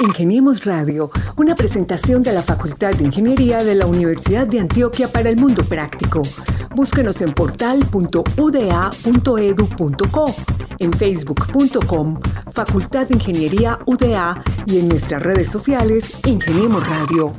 Ingeniemos Radio, una presentación de la Facultad de Ingeniería de la Universidad de Antioquia para el Mundo Práctico. Búsquenos en portal.uda.edu.co, en facebook.com, Facultad de Ingeniería UDA y en nuestras redes sociales Ingeniemos Radio.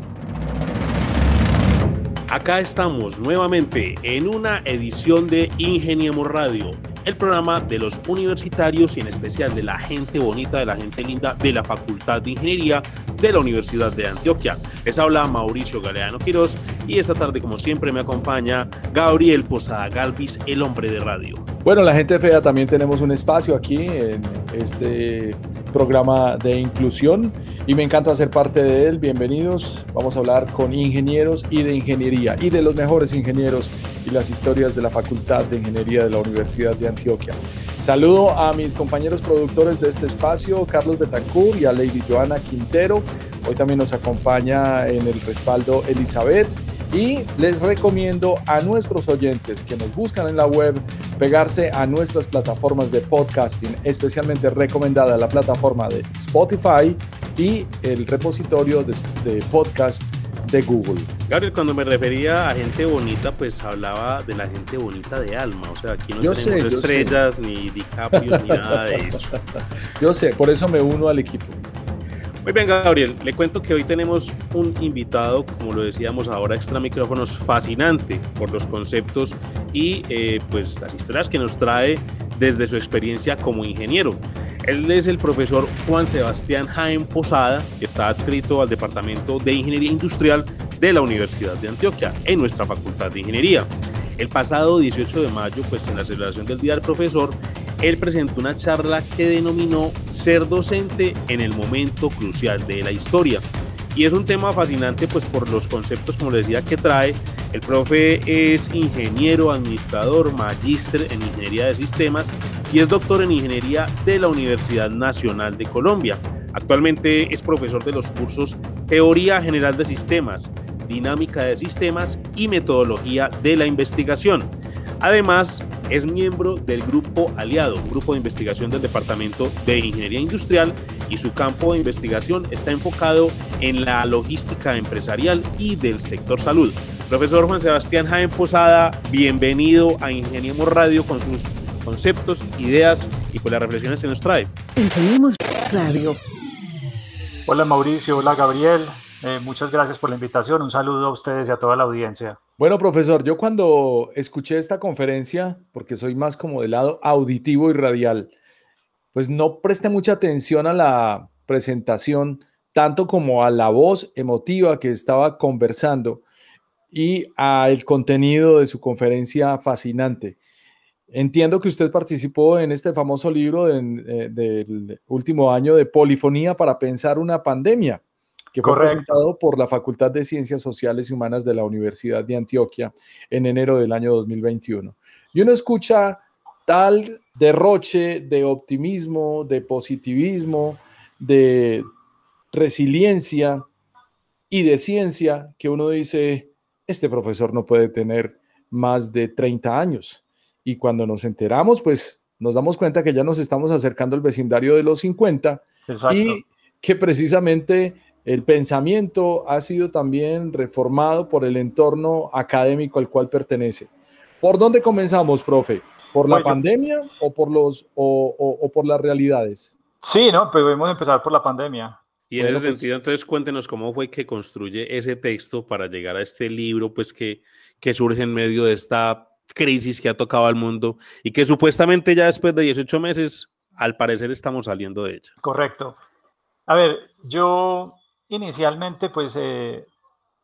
Acá estamos nuevamente en una edición de Ingeniemos Radio el programa de los universitarios y en especial de la gente bonita, de la gente linda de la Facultad de Ingeniería de la Universidad de Antioquia. Les habla Mauricio Galeano Quiroz y esta tarde, como siempre, me acompaña Gabriel Posada Galvis, el hombre de radio. Bueno, la gente fea también tenemos un espacio aquí en este programa de inclusión y me encanta ser parte de él. Bienvenidos. Vamos a hablar con ingenieros y de ingeniería y de los mejores ingenieros y las historias de la Facultad de Ingeniería de la Universidad de Antioquia. Saludo a mis compañeros productores de este espacio, Carlos Betancourt y a Lady Joana Quintero. Hoy también nos acompaña en el respaldo Elizabeth y les recomiendo a nuestros oyentes que nos buscan en la web pegarse a nuestras plataformas de podcasting, especialmente recomendada la plataforma de Spotify y el repositorio de, podcast de Google. Gabriel, cuando me refería a gente bonita, pues hablaba de la gente bonita de alma. O sea, aquí no tenemos estrellas, ni DiCaprio, ni nada de eso. Yo sé, por eso me uno al equipo. Muy bien, Gabriel, le cuento que hoy tenemos un invitado, como lo decíamos ahora, extra micrófonos, fascinante por los conceptos y eh, pues las historias que nos trae desde su experiencia como ingeniero. Él es el profesor Juan Sebastián Jaén Posada, que está adscrito al Departamento de Ingeniería Industrial de la Universidad de Antioquia, en nuestra Facultad de Ingeniería. El pasado 18 de mayo, pues en la celebración del Día del Profesor, él presentó una charla que denominó Ser docente en el momento crucial de la historia. Y es un tema fascinante pues por los conceptos, como les decía, que trae. El profe es ingeniero, administrador, magíster en ingeniería de sistemas y es doctor en ingeniería de la Universidad Nacional de Colombia. Actualmente es profesor de los cursos Teoría General de Sistemas, Dinámica de Sistemas y Metodología de la Investigación. Además, es miembro del Grupo Aliado, un grupo de investigación del Departamento de Ingeniería Industrial y su campo de investigación está enfocado en la logística empresarial y del sector salud. Profesor Juan Sebastián Jaén Posada, bienvenido a Ingeniemos Radio con sus conceptos, ideas y con las reflexiones que nos trae. Ingeniemos Radio. Hola Mauricio, hola Gabriel, eh, muchas gracias por la invitación. Un saludo a ustedes y a toda la audiencia. Bueno, profesor, yo cuando escuché esta conferencia, porque soy más como del lado auditivo y radial, pues no presté mucha atención a la presentación, tanto como a la voz emotiva que estaba conversando y al contenido de su conferencia fascinante. Entiendo que usted participó en este famoso libro eh, del último año de Polifonía para pensar una pandemia que fue presentado por la Facultad de Ciencias Sociales y Humanas de la Universidad de Antioquia en enero del año 2021. Y uno escucha tal derroche de optimismo, de positivismo, de resiliencia y de ciencia que uno dice, este profesor no puede tener más de 30 años. Y cuando nos enteramos, pues nos damos cuenta que ya nos estamos acercando al vecindario de los 50 y que precisamente el pensamiento ha sido también reformado por el entorno académico al cual pertenece. ¿Por dónde comenzamos, profe? ¿Por la pandemia o por, los, o, por las realidades? Sí, no, pues podemos empezar por la pandemia. Y en ese pues sentido, entonces cuéntenos cómo fue que construye ese texto para llegar a este libro, pues que, que surge en medio de esta crisis que ha tocado al mundo y que supuestamente ya después de 18 meses, al parecer estamos saliendo de ella. Correcto. A ver, yo inicialmente pues eh,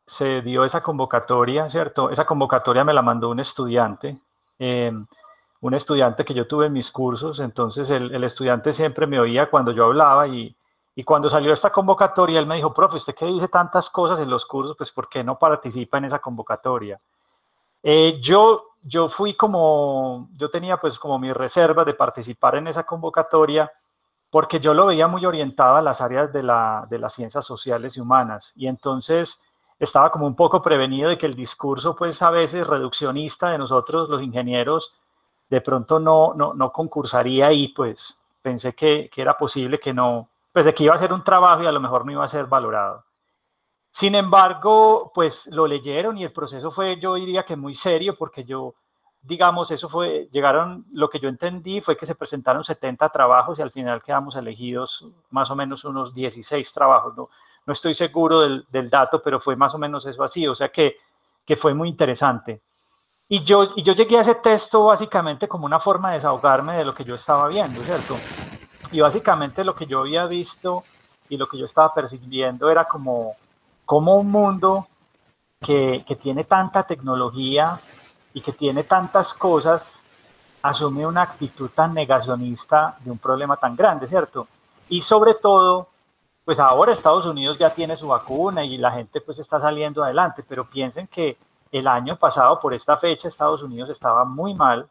se dio esa convocatoria, ¿cierto? Esa convocatoria me la mandó un estudiante, em, un estudiante que yo tuve en mis cursos, entonces el, estudiante siempre me oía cuando yo hablaba y, cuando salió esta convocatoria él me dijo, profe, usted que dice tantas cosas en los cursos, pues ¿por qué no participa en esa convocatoria? Eh, yo, yo fui como, yo tenía pues como mi reserva de participar en esa convocatoria porque yo lo veía muy orientado a las áreas de, la, de las ciencias sociales y humanas. Y entonces estaba como un poco prevenido de que el discurso, pues a veces reduccionista de nosotros, los ingenieros, de pronto no, no, no concursaría y pues pensé que, que, era posible que no, pues de que iba a ser un trabajo y a lo mejor no iba a ser valorado. Sin embargo, pues lo leyeron y el proceso fue, yo diría que muy serio, porque yo, digamos, eso fue, llegaron, lo que yo entendí fue que se presentaron 70 trabajos y al final quedamos elegidos más o menos unos 16 trabajos. No, no estoy seguro del, del dato, pero fue más o menos eso así, o sea que, que fue muy interesante. Y yo, y yo llegué a ese texto básicamente como una forma de desahogarme de lo que yo estaba viendo, ¿cierto? Y básicamente lo que yo había visto y lo que yo estaba percibiendo era como, como un mundo que, que tiene tanta tecnología y que tiene tantas cosas, asume una actitud tan negacionista de un problema tan grande, ¿cierto? Y sobre todo, pues ahora Estados Unidos ya tiene su vacuna y la gente pues está saliendo adelante, pero piensen que el año pasado, por esta fecha, Estados Unidos estaba muy mal,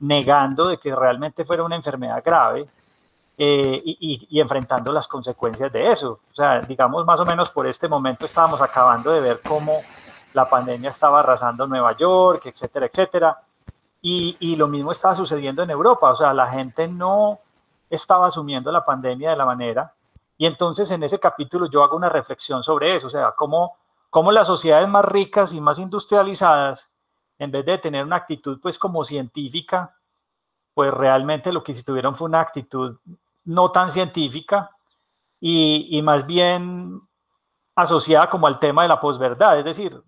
negando de que realmente fuera una enfermedad grave eh, y, enfrentando las consecuencias de eso. O sea, digamos, más o menos por este momento estábamos acabando de ver cómo la pandemia estaba arrasando Nueva York, etcétera, etcétera. Y, y lo mismo estaba sucediendo en Europa. O sea, la gente no estaba asumiendo la pandemia de la manera. Y entonces en ese capítulo yo hago una reflexión sobre eso, o sea, cómo cómo las sociedades más ricas y más industrializadas, en vez de tener una actitud pues como científica, pues realmente lo que tuvieron fue una actitud no tan científica y, más bien asociada como al tema de la posverdad. Es decir,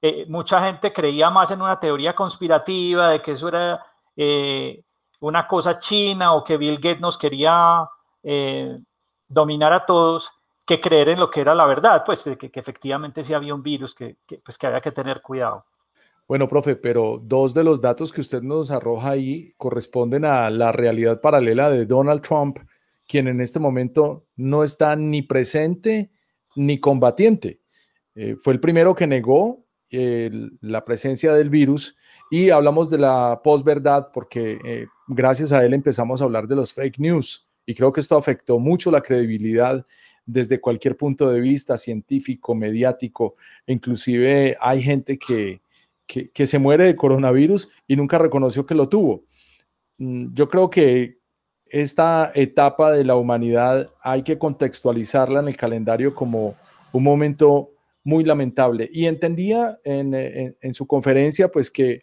eh, mucha gente creía más en una teoría conspirativa de que eso era eh, una cosa china o que Bill Gates nos quería eh, dominar a todos que creer en lo que era la verdad, pues que, que efectivamente sí había un virus que, pues, que había que tener cuidado. Bueno, profe, pero dos de los datos que usted nos arroja ahí corresponden a la realidad paralela de Donald Trump, quien en este momento no está ni presente ni combatiente. Eh, fue el primero que negó la presencia del virus y hablamos de la posverdad porque eh, gracias a él empezamos a hablar de los fake news y creo que esto afectó mucho la credibilidad desde cualquier punto de vista científico, mediático, inclusive hay gente que, que, se muere de coronavirus y nunca reconoció que lo tuvo. Mm, yo creo que esta etapa de la humanidad hay que contextualizarla en el calendario como un momento muy lamentable. Y entendía en, su conferencia, pues que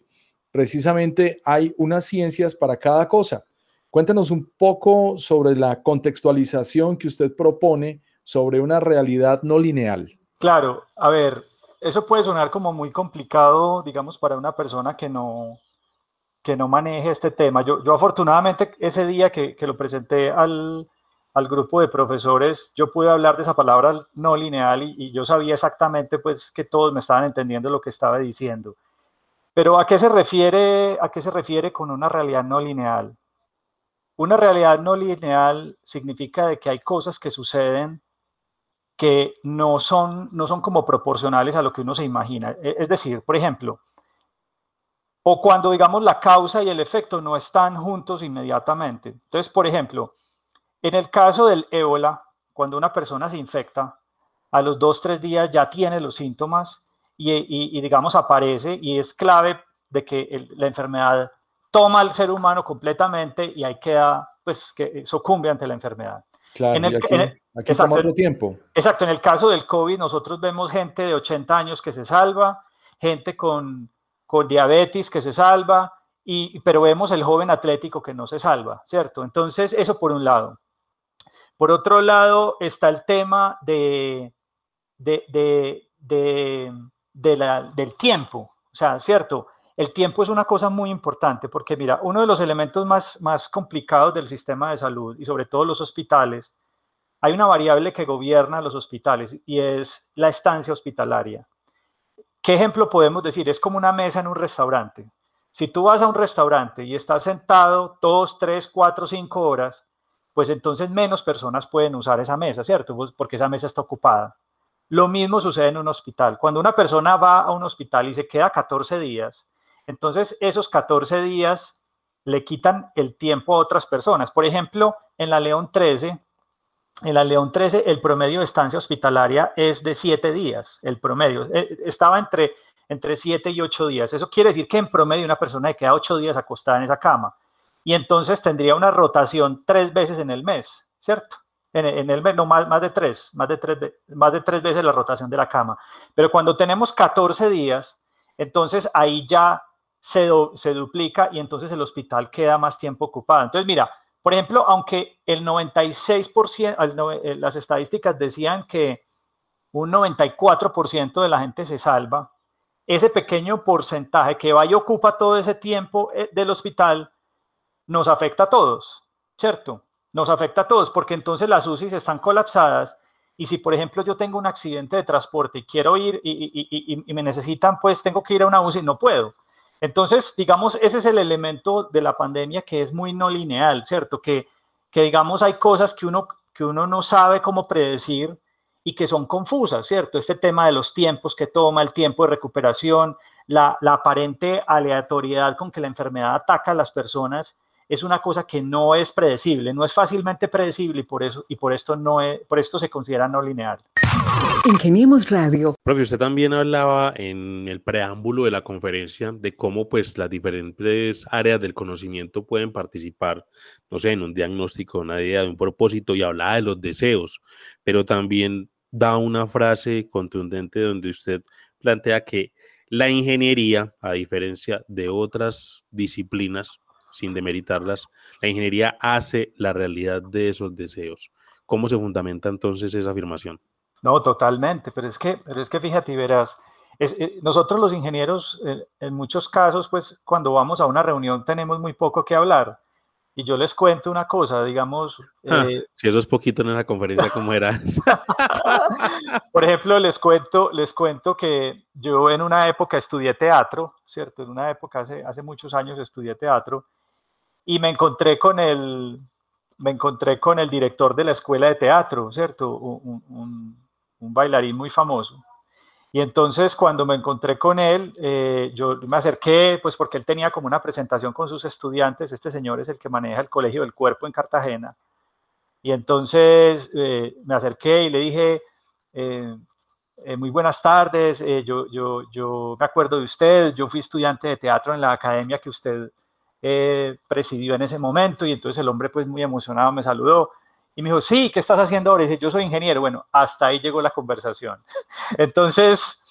precisamente hay unas ciencias para cada cosa. Cuéntanos un poco sobre la contextualización que usted propone sobre una realidad no lineal. Claro, a ver, eso puede sonar como muy complicado, digamos, para una persona que no, que no maneje este tema. Yo, yo afortunadamente ese día que, que lo presenté al, al, grupo de profesores, yo pude hablar de esa palabra no lineal y, yo sabía exactamente pues que todos me estaban entendiendo lo que estaba diciendo. Pero ¿a qué se refiere, a qué se refiere con una realidad no lineal? Una realidad no lineal significa de que hay cosas que suceden que no son, no son como proporcionales a lo que uno se imagina. E, es decir, por ejemplo, o cuando digamos la causa y el efecto no están juntos inmediatamente. Entonces, por ejemplo, en el caso del ébola, cuando una persona se infecta, a los dos, tres días ya tiene los síntomas y, digamos aparece y es clave de que la enfermedad toma al ser humano completamente y ahí queda, pues, que sucumbe ante la enfermedad. Claro, en el, aquí, exacto, tiempo. Exacto, en el caso del COVID nosotros vemos gente de 80 años que se salva, gente con, con diabetes que se salva, y, pero vemos el joven atlético que no se salva, ¿cierto? Entonces, eso por un lado. Por otro lado está el tema de, de, de, de la, del tiempo, o sea, ¿cierto? El tiempo es una cosa muy importante porque, mira, uno de los elementos más, más complicados del sistema de salud y sobre todo los hospitales, hay una variable que gobierna los hospitales y es la estancia hospitalaria. ¿Qué ejemplo podemos decir? Es como una mesa en un restaurante. Si tú vas a un restaurante y estás sentado dos, tres, cuatro, cinco horas, pues entonces menos personas pueden usar esa mesa, ¿cierto? Pues porque esa mesa está ocupada. Lo mismo sucede en un hospital. Cuando una persona va a un hospital y se queda 14 días, entonces, esos 14 días le quitan el tiempo a otras personas. Por ejemplo, en la León 13, en la León 13 el promedio de estancia hospitalaria es de 7 días, el promedio. Eh, estaba entre, entre 7 y 8 días. Eso quiere decir que en promedio una persona queda 8 días acostada en esa cama. Y entonces tendría una rotación tres veces en el mes, ¿cierto? en, el mes, no, más, más, de tres, más de tres, más de tres veces la rotación de la cama. Pero cuando tenemos 14 días, entonces ahí ya se, se duplica y entonces el hospital queda más tiempo ocupado. Entonces, mira, por ejemplo, aunque el 96%, eh, las estadísticas decían que un 94% de la gente se salva, ese pequeño porcentaje que va y ocupa todo ese tiempo eh, del hospital nos afecta a todos, ¿cierto? Nos afecta a todos porque entonces las UCIs están colapsadas y si, por ejemplo, yo tengo un accidente de transporte y quiero ir y, y, me necesitan, pues tengo que ir a una UCI, no puedo. Entonces, digamos, ese es el elemento de la pandemia que es muy no lineal, ¿cierto? Que, que digamos, hay cosas que uno, que uno no sabe cómo predecir y que son confusas, ¿cierto? Este tema de los tiempos que toma, el tiempo de recuperación, la, la aparente aleatoriedad con que la enfermedad ataca a las personas es una cosa que no es predecible, no es fácilmente predecible y por eso y por esto no por esto se considera no lineal. Ingeniemos Radio. Profe, usted también hablaba en el preámbulo de la conferencia de cómo pues las diferentes áreas del conocimiento pueden participar, no sé, en un diagnóstico, una idea, de un propósito y hablaba de los deseos, pero también da una frase contundente donde usted plantea que la ingeniería, a diferencia de otras disciplinas, sin demeritarlas, la ingeniería hace la realidad de esos deseos. ¿Cómo se fundamenta entonces esa afirmación? No, totalmente, pero es que, pero es que fíjate, verás, eh, nosotros los ingenieros, eh, en muchos casos, pues cuando vamos a una reunión tenemos muy poco que hablar. Y yo les cuento una cosa, digamos... Ah, eh, si eso es poquito en la conferencia, ¿cómo era? Por ejemplo, les cuento, les cuento que yo en una época estudié teatro, ¿cierto? En una época, hace, hace muchos años estudié teatro, y me encontré con el, me encontré con el director de la escuela de teatro, ¿cierto? Un, un, bailarín muy famoso. Y entonces cuando me encontré con él, eh, yo me acerqué, pues porque él tenía como una presentación con sus estudiantes, este señor es el que maneja el Colegio del Cuerpo en Cartagena, y entonces eh, me acerqué y le dije, eh, muy buenas tardes, yo, yo, yo me acuerdo de usted, yo fui estudiante de teatro en la academia que usted presidió en ese momento y entonces el hombre pues muy emocionado me saludó y me dijo, sí, ¿qué estás haciendo ahora? Y dije, yo soy ingeniero. Bueno, hasta ahí llegó la conversación. Entonces,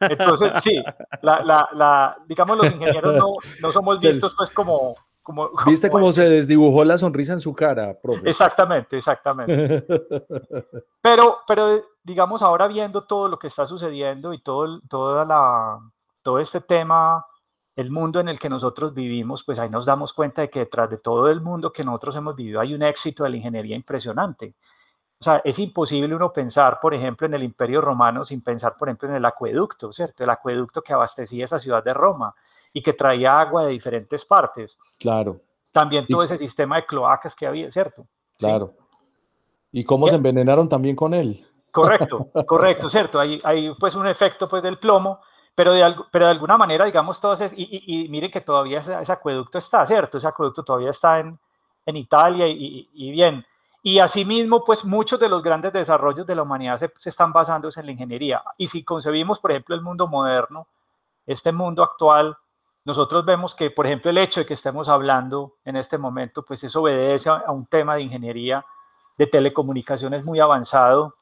entonces sí, la, la, la, digamos los ingenieros no, no somos vistos pues como... como, ¿Viste cómo se desdibujó la sonrisa en su cara, profe? Exactamente, exactamente. Pero, pero digamos ahora viendo todo lo que está sucediendo y todo, toda la, todo este tema el mundo en el que nosotros vivimos, pues ahí nos damos cuenta de que detrás de todo el mundo que nosotros hemos vivido hay un éxito de la ingeniería impresionante. O sea, es imposible uno pensar, por ejemplo, en el Imperio Romano sin pensar, por ejemplo, en el acueducto, ¿cierto? El acueducto que abastecía esa ciudad de Roma y que traía agua de diferentes partes. Claro. También todo ese sistema de cloacas que había, ¿cierto? Claro. ¿Y cómo se envenenaron también con él? Correcto, correcto, ¿cierto? Hay, hay pues un efecto pues del plomo pero de, pero de alguna manera, digamos, todos, es, y, miren que todavía ese, acueducto está, ¿cierto? Ese acueducto todavía está en, en Italia y, bien. Y asimismo, pues muchos de los grandes desarrollos de la humanidad se, se, están basando en la ingeniería. Y si concebimos, por ejemplo, el mundo moderno, este mundo actual, nosotros vemos que, por ejemplo, el hecho de que estemos hablando en este momento, pues eso obedece a, un tema de ingeniería de telecomunicaciones muy avanzado.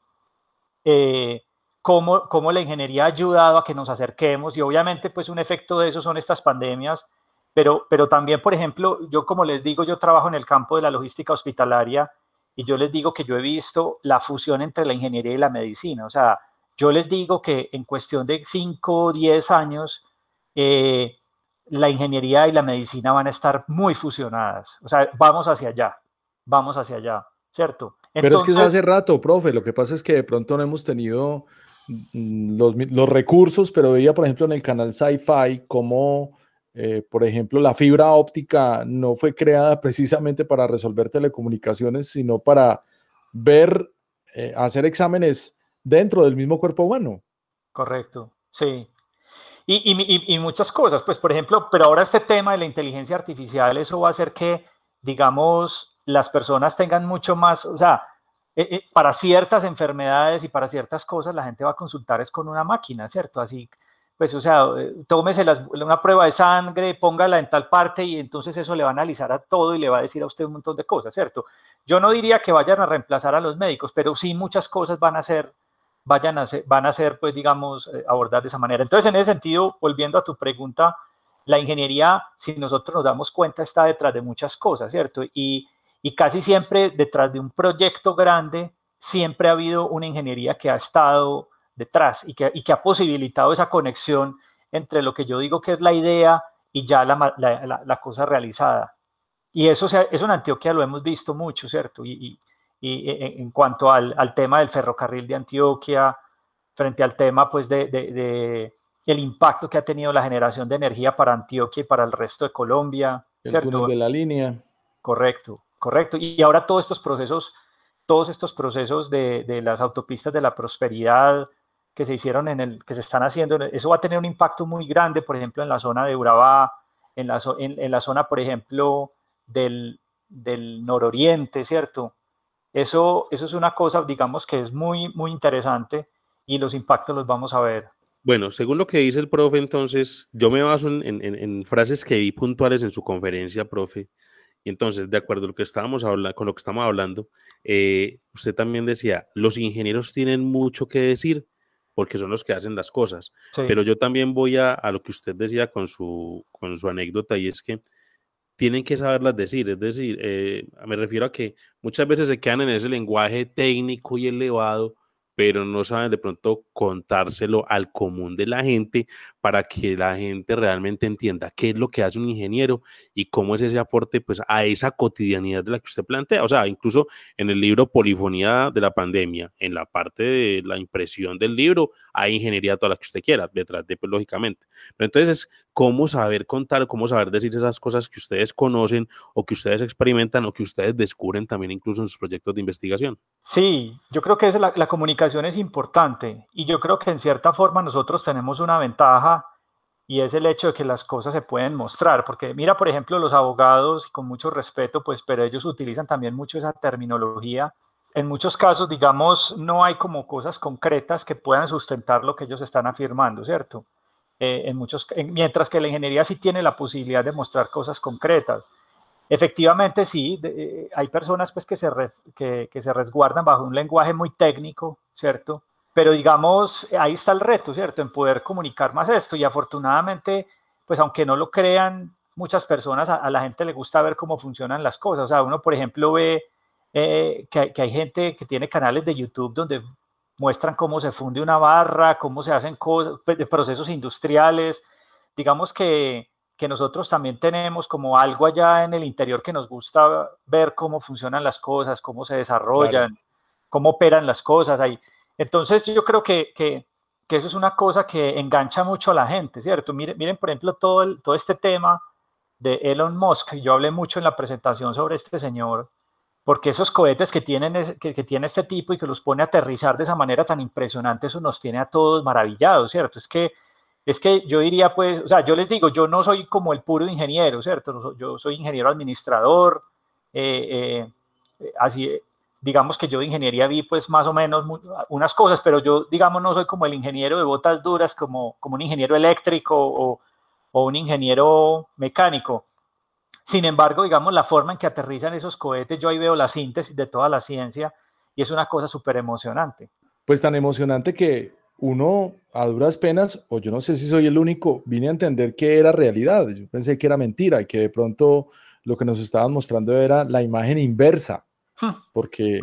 Eh, cómo, la ingeniería ha ayudado a que nos acerquemos y obviamente pues un efecto de eso son estas pandemias, pero, pero también, por ejemplo, yo como les digo, yo trabajo en el campo de la logística hospitalaria y yo les digo que yo he visto la fusión entre la ingeniería y la medicina. O sea, yo les digo que en cuestión de 5 o 10 años, eh, la ingeniería y la medicina van a estar muy fusionadas. O sea, vamos hacia allá, vamos hacia allá, ¿cierto? Pero es que es hace rato, profe. Lo que pasa es que de pronto no hemos tenido los, los, recursos, pero veía, por ejemplo, en el canal Sci-Fi cómo, eh, por ejemplo, la fibra óptica no fue creada precisamente para resolver telecomunicaciones, sino para ver, eh, hacer exámenes dentro del mismo cuerpo humano. Correcto, sí. Y, y, y, muchas cosas, pues por ejemplo, pero ahora este tema de la inteligencia artificial, eso va a hacer que, digamos, las personas tengan mucho más, o sea, eh, eh, para ciertas enfermedades y para ciertas cosas la gente va a consultar es con una máquina, ¿cierto? Así, pues, o sea, eh, tómese una prueba de sangre, póngala en tal parte y entonces eso le va a analizar a todo y le va a decir a usted un montón de cosas, ¿cierto? Yo no diría que vayan a reemplazar a los médicos, pero sí muchas cosas van a ser, vayan a ser, van a ser, pues, digamos, abordar de esa manera. Entonces, en ese sentido, volviendo a tu pregunta, la ingeniería, si nosotros nos damos cuenta, está detrás de muchas cosas, ¿cierto? Y, y casi siempre detrás de un proyecto grande, siempre ha habido una ingeniería que ha estado detrás y que, y que ha posibilitado esa conexión entre lo que yo digo que es la idea y ya la, la, la, cosa realizada. Y eso, eso en Antioquia lo hemos visto mucho, ¿cierto? Y, y, y en cuanto al, al, tema del ferrocarril de Antioquia, frente al tema pues de, de, de, el impacto que ha tenido la generación de energía para Antioquia y para el resto de Colombia. El ¿cierto? de la línea. Correcto, correcto. Y ahora todos estos procesos, todos estos procesos de, de las autopistas de la prosperidad, que se hicieron en el, que se están haciendo, eso va a tener un impacto muy grande, por ejemplo, en la zona de Urabá, en la, en, la zona, por ejemplo, del, del, nororiente, ¿cierto? Eso, eso es una cosa, digamos, que es muy, muy interesante y los impactos los vamos a ver. Bueno, según lo que dice el profe, entonces, yo me baso en, en, frases que vi puntuales en su conferencia, profe, y entonces, de acuerdo a lo que estábamos hablando, con lo que estamos hablando, eh, usted también decía, los ingenieros tienen mucho que decir, porque son los que hacen las cosas. Pero yo también voy a, a, lo que usted decía con su, con su anécdota y es que tienen que saberlas decir. Es decir, eh, me refiero a que muchas veces se quedan en ese lenguaje técnico y elevado pero no saben de pronto contárselo al común de la gente para que la gente realmente entienda qué es lo que hace un ingeniero y cómo es ese aporte pues a esa cotidianidad de la que usted plantea. O sea, incluso en el libro Polifonía de la pandemia, en la parte de la impresión del libro, hay ingeniería toda la que usted quiera, detrás de, pues, lógicamente. Pero entonces cómo saber contar, cómo saber decir esas cosas que ustedes conocen o que ustedes experimentan o que ustedes descubren también incluso en sus proyectos de investigación. Sí, yo creo que es la, la comunicación es importante y yo creo que en cierta forma nosotros tenemos una ventaja y es el hecho de que las cosas se pueden mostrar, porque mira, por ejemplo, los abogados, con mucho respeto, pues, pero ellos utilizan también mucho esa terminología. En muchos casos, digamos, no hay como cosas concretas que puedan sustentar lo que ellos están afirmando, ¿cierto? Eh, en muchos, mientras que la ingeniería sí tiene la posibilidad de mostrar cosas concretas. Efectivamente, sí, eh, hay personas pues, que, se que, se resguardan bajo un lenguaje muy técnico, ¿cierto? Pero digamos, ahí está el reto, ¿cierto? En poder comunicar más esto. Y afortunadamente, pues aunque no lo crean muchas personas, a, la gente le gusta ver cómo funcionan las cosas. O sea, uno, por ejemplo, ve eh, que, que, hay gente que tiene canales de YouTube donde muestran cómo se funde una barra, cómo se hacen cosas, pues, procesos industriales. Digamos que, que, nosotros también tenemos como algo allá en el interior que nos gusta ver cómo funcionan las cosas, cómo se desarrollan, cómo operan las cosas. Ahí. Entonces yo creo que, que, que, eso es una cosa que engancha mucho a la gente, ¿cierto? Miren, miren por ejemplo, todo, el, todo este tema de Elon Musk. Yo hablé mucho en la presentación sobre este señor porque esos cohetes que, tienen, que, tiene este tipo y que los pone a aterrizar de esa manera tan impresionante, eso nos tiene a todos maravillados, ¿cierto? Es que, es que yo diría, pues, o sea, yo les digo, yo no soy como el puro ingeniero, ¿cierto? Yo soy ingeniero administrador, eh, eh, así, digamos que yo de ingeniería vi, pues, más o menos unas cosas, pero yo, digamos, no soy como el ingeniero de botas duras, como, como un ingeniero eléctrico o un ingeniero mecánico sin embargo, digamos, la forma en que aterrizan esos cohetes, yo ahí veo la síntesis de toda la ciencia y es una cosa súper emocionante. Pues tan emocionante que uno a duras penas, o yo no sé si soy el único, vine a entender que era realidad. Yo pensé que era mentira y que de pronto lo que nos estaban mostrando era la imagen inversa, hmm. porque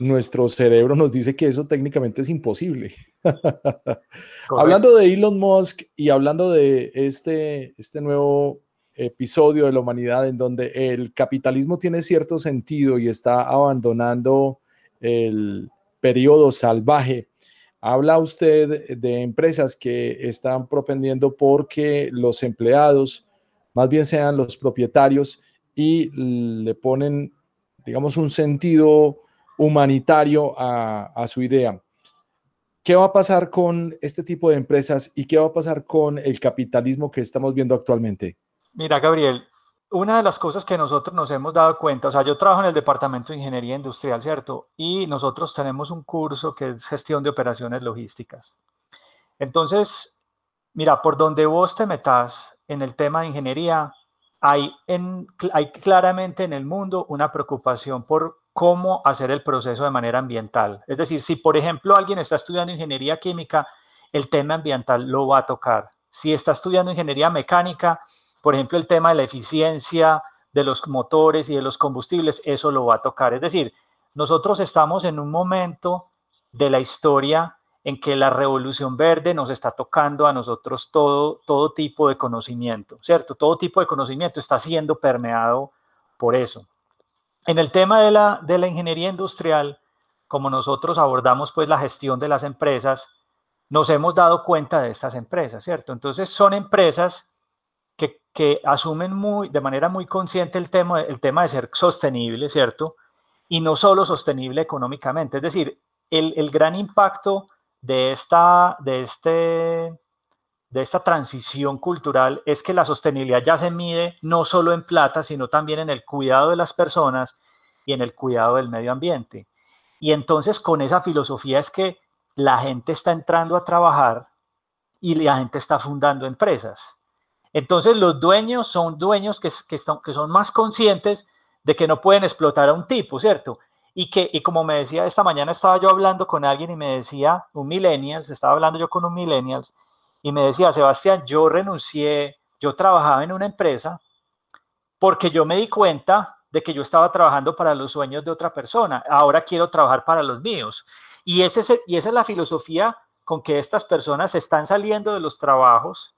nuestro cerebro nos dice que eso técnicamente es imposible. hablando de Elon Musk y hablando de este, este nuevo episodio de la humanidad en donde el capitalismo tiene cierto sentido y está abandonando el periodo salvaje. Habla usted de empresas que están propendiendo porque los empleados más bien sean los propietarios y le ponen, digamos, un sentido humanitario a, a su idea. ¿Qué va a pasar con este tipo de empresas y qué va a pasar con el capitalismo que estamos viendo actualmente? Mira, Gabriel, una de las cosas que nosotros nos hemos dado cuenta, o sea, yo trabajo en el Departamento de Ingeniería Industrial, ¿cierto? Y nosotros tenemos un curso que es gestión de operaciones logísticas. Entonces, mira, por donde vos te metas en el tema de ingeniería, hay, en, hay claramente en el mundo una preocupación por cómo hacer el proceso de manera ambiental. Es decir, si por ejemplo alguien está estudiando ingeniería química, el tema ambiental lo va a tocar. Si está estudiando ingeniería mecánica, por ejemplo, el tema de la eficiencia de los motores y de los combustibles, eso lo va a tocar. Es decir, nosotros estamos en un momento de la historia en que la revolución verde nos está tocando a nosotros todo, todo tipo de conocimiento, ¿cierto? Todo tipo de conocimiento está siendo permeado por eso. En el tema de la, de la ingeniería industrial, como nosotros abordamos pues la gestión de las empresas, nos hemos dado cuenta de estas empresas, ¿cierto? Entonces son empresas que, asumen muy, de manera muy consciente el tema, el tema de ser sostenible, ¿cierto? Y no solo sostenible económicamente, es decir, el, el gran impacto de esta, de, este, de esta transición cultural es que la sostenibilidad ya se mide no solo en plata, sino también en el cuidado de las personas y en el cuidado del medio ambiente. Y entonces con esa filosofía es que la gente está entrando a trabajar y la gente está fundando empresas. Entonces los dueños son dueños que, son más conscientes de que no pueden explotar a un tipo, ¿cierto? Y que, y como me decía, esta mañana estaba yo hablando con alguien y me decía, un millennial, estaba hablando yo con un millennial, y me decía, Sebastián, yo renuncié, yo trabajaba en una empresa porque yo me di cuenta de que yo estaba trabajando para los sueños de otra persona, ahora quiero trabajar para los míos. Y, ese, y esa es la filosofía con que estas personas están saliendo de los trabajos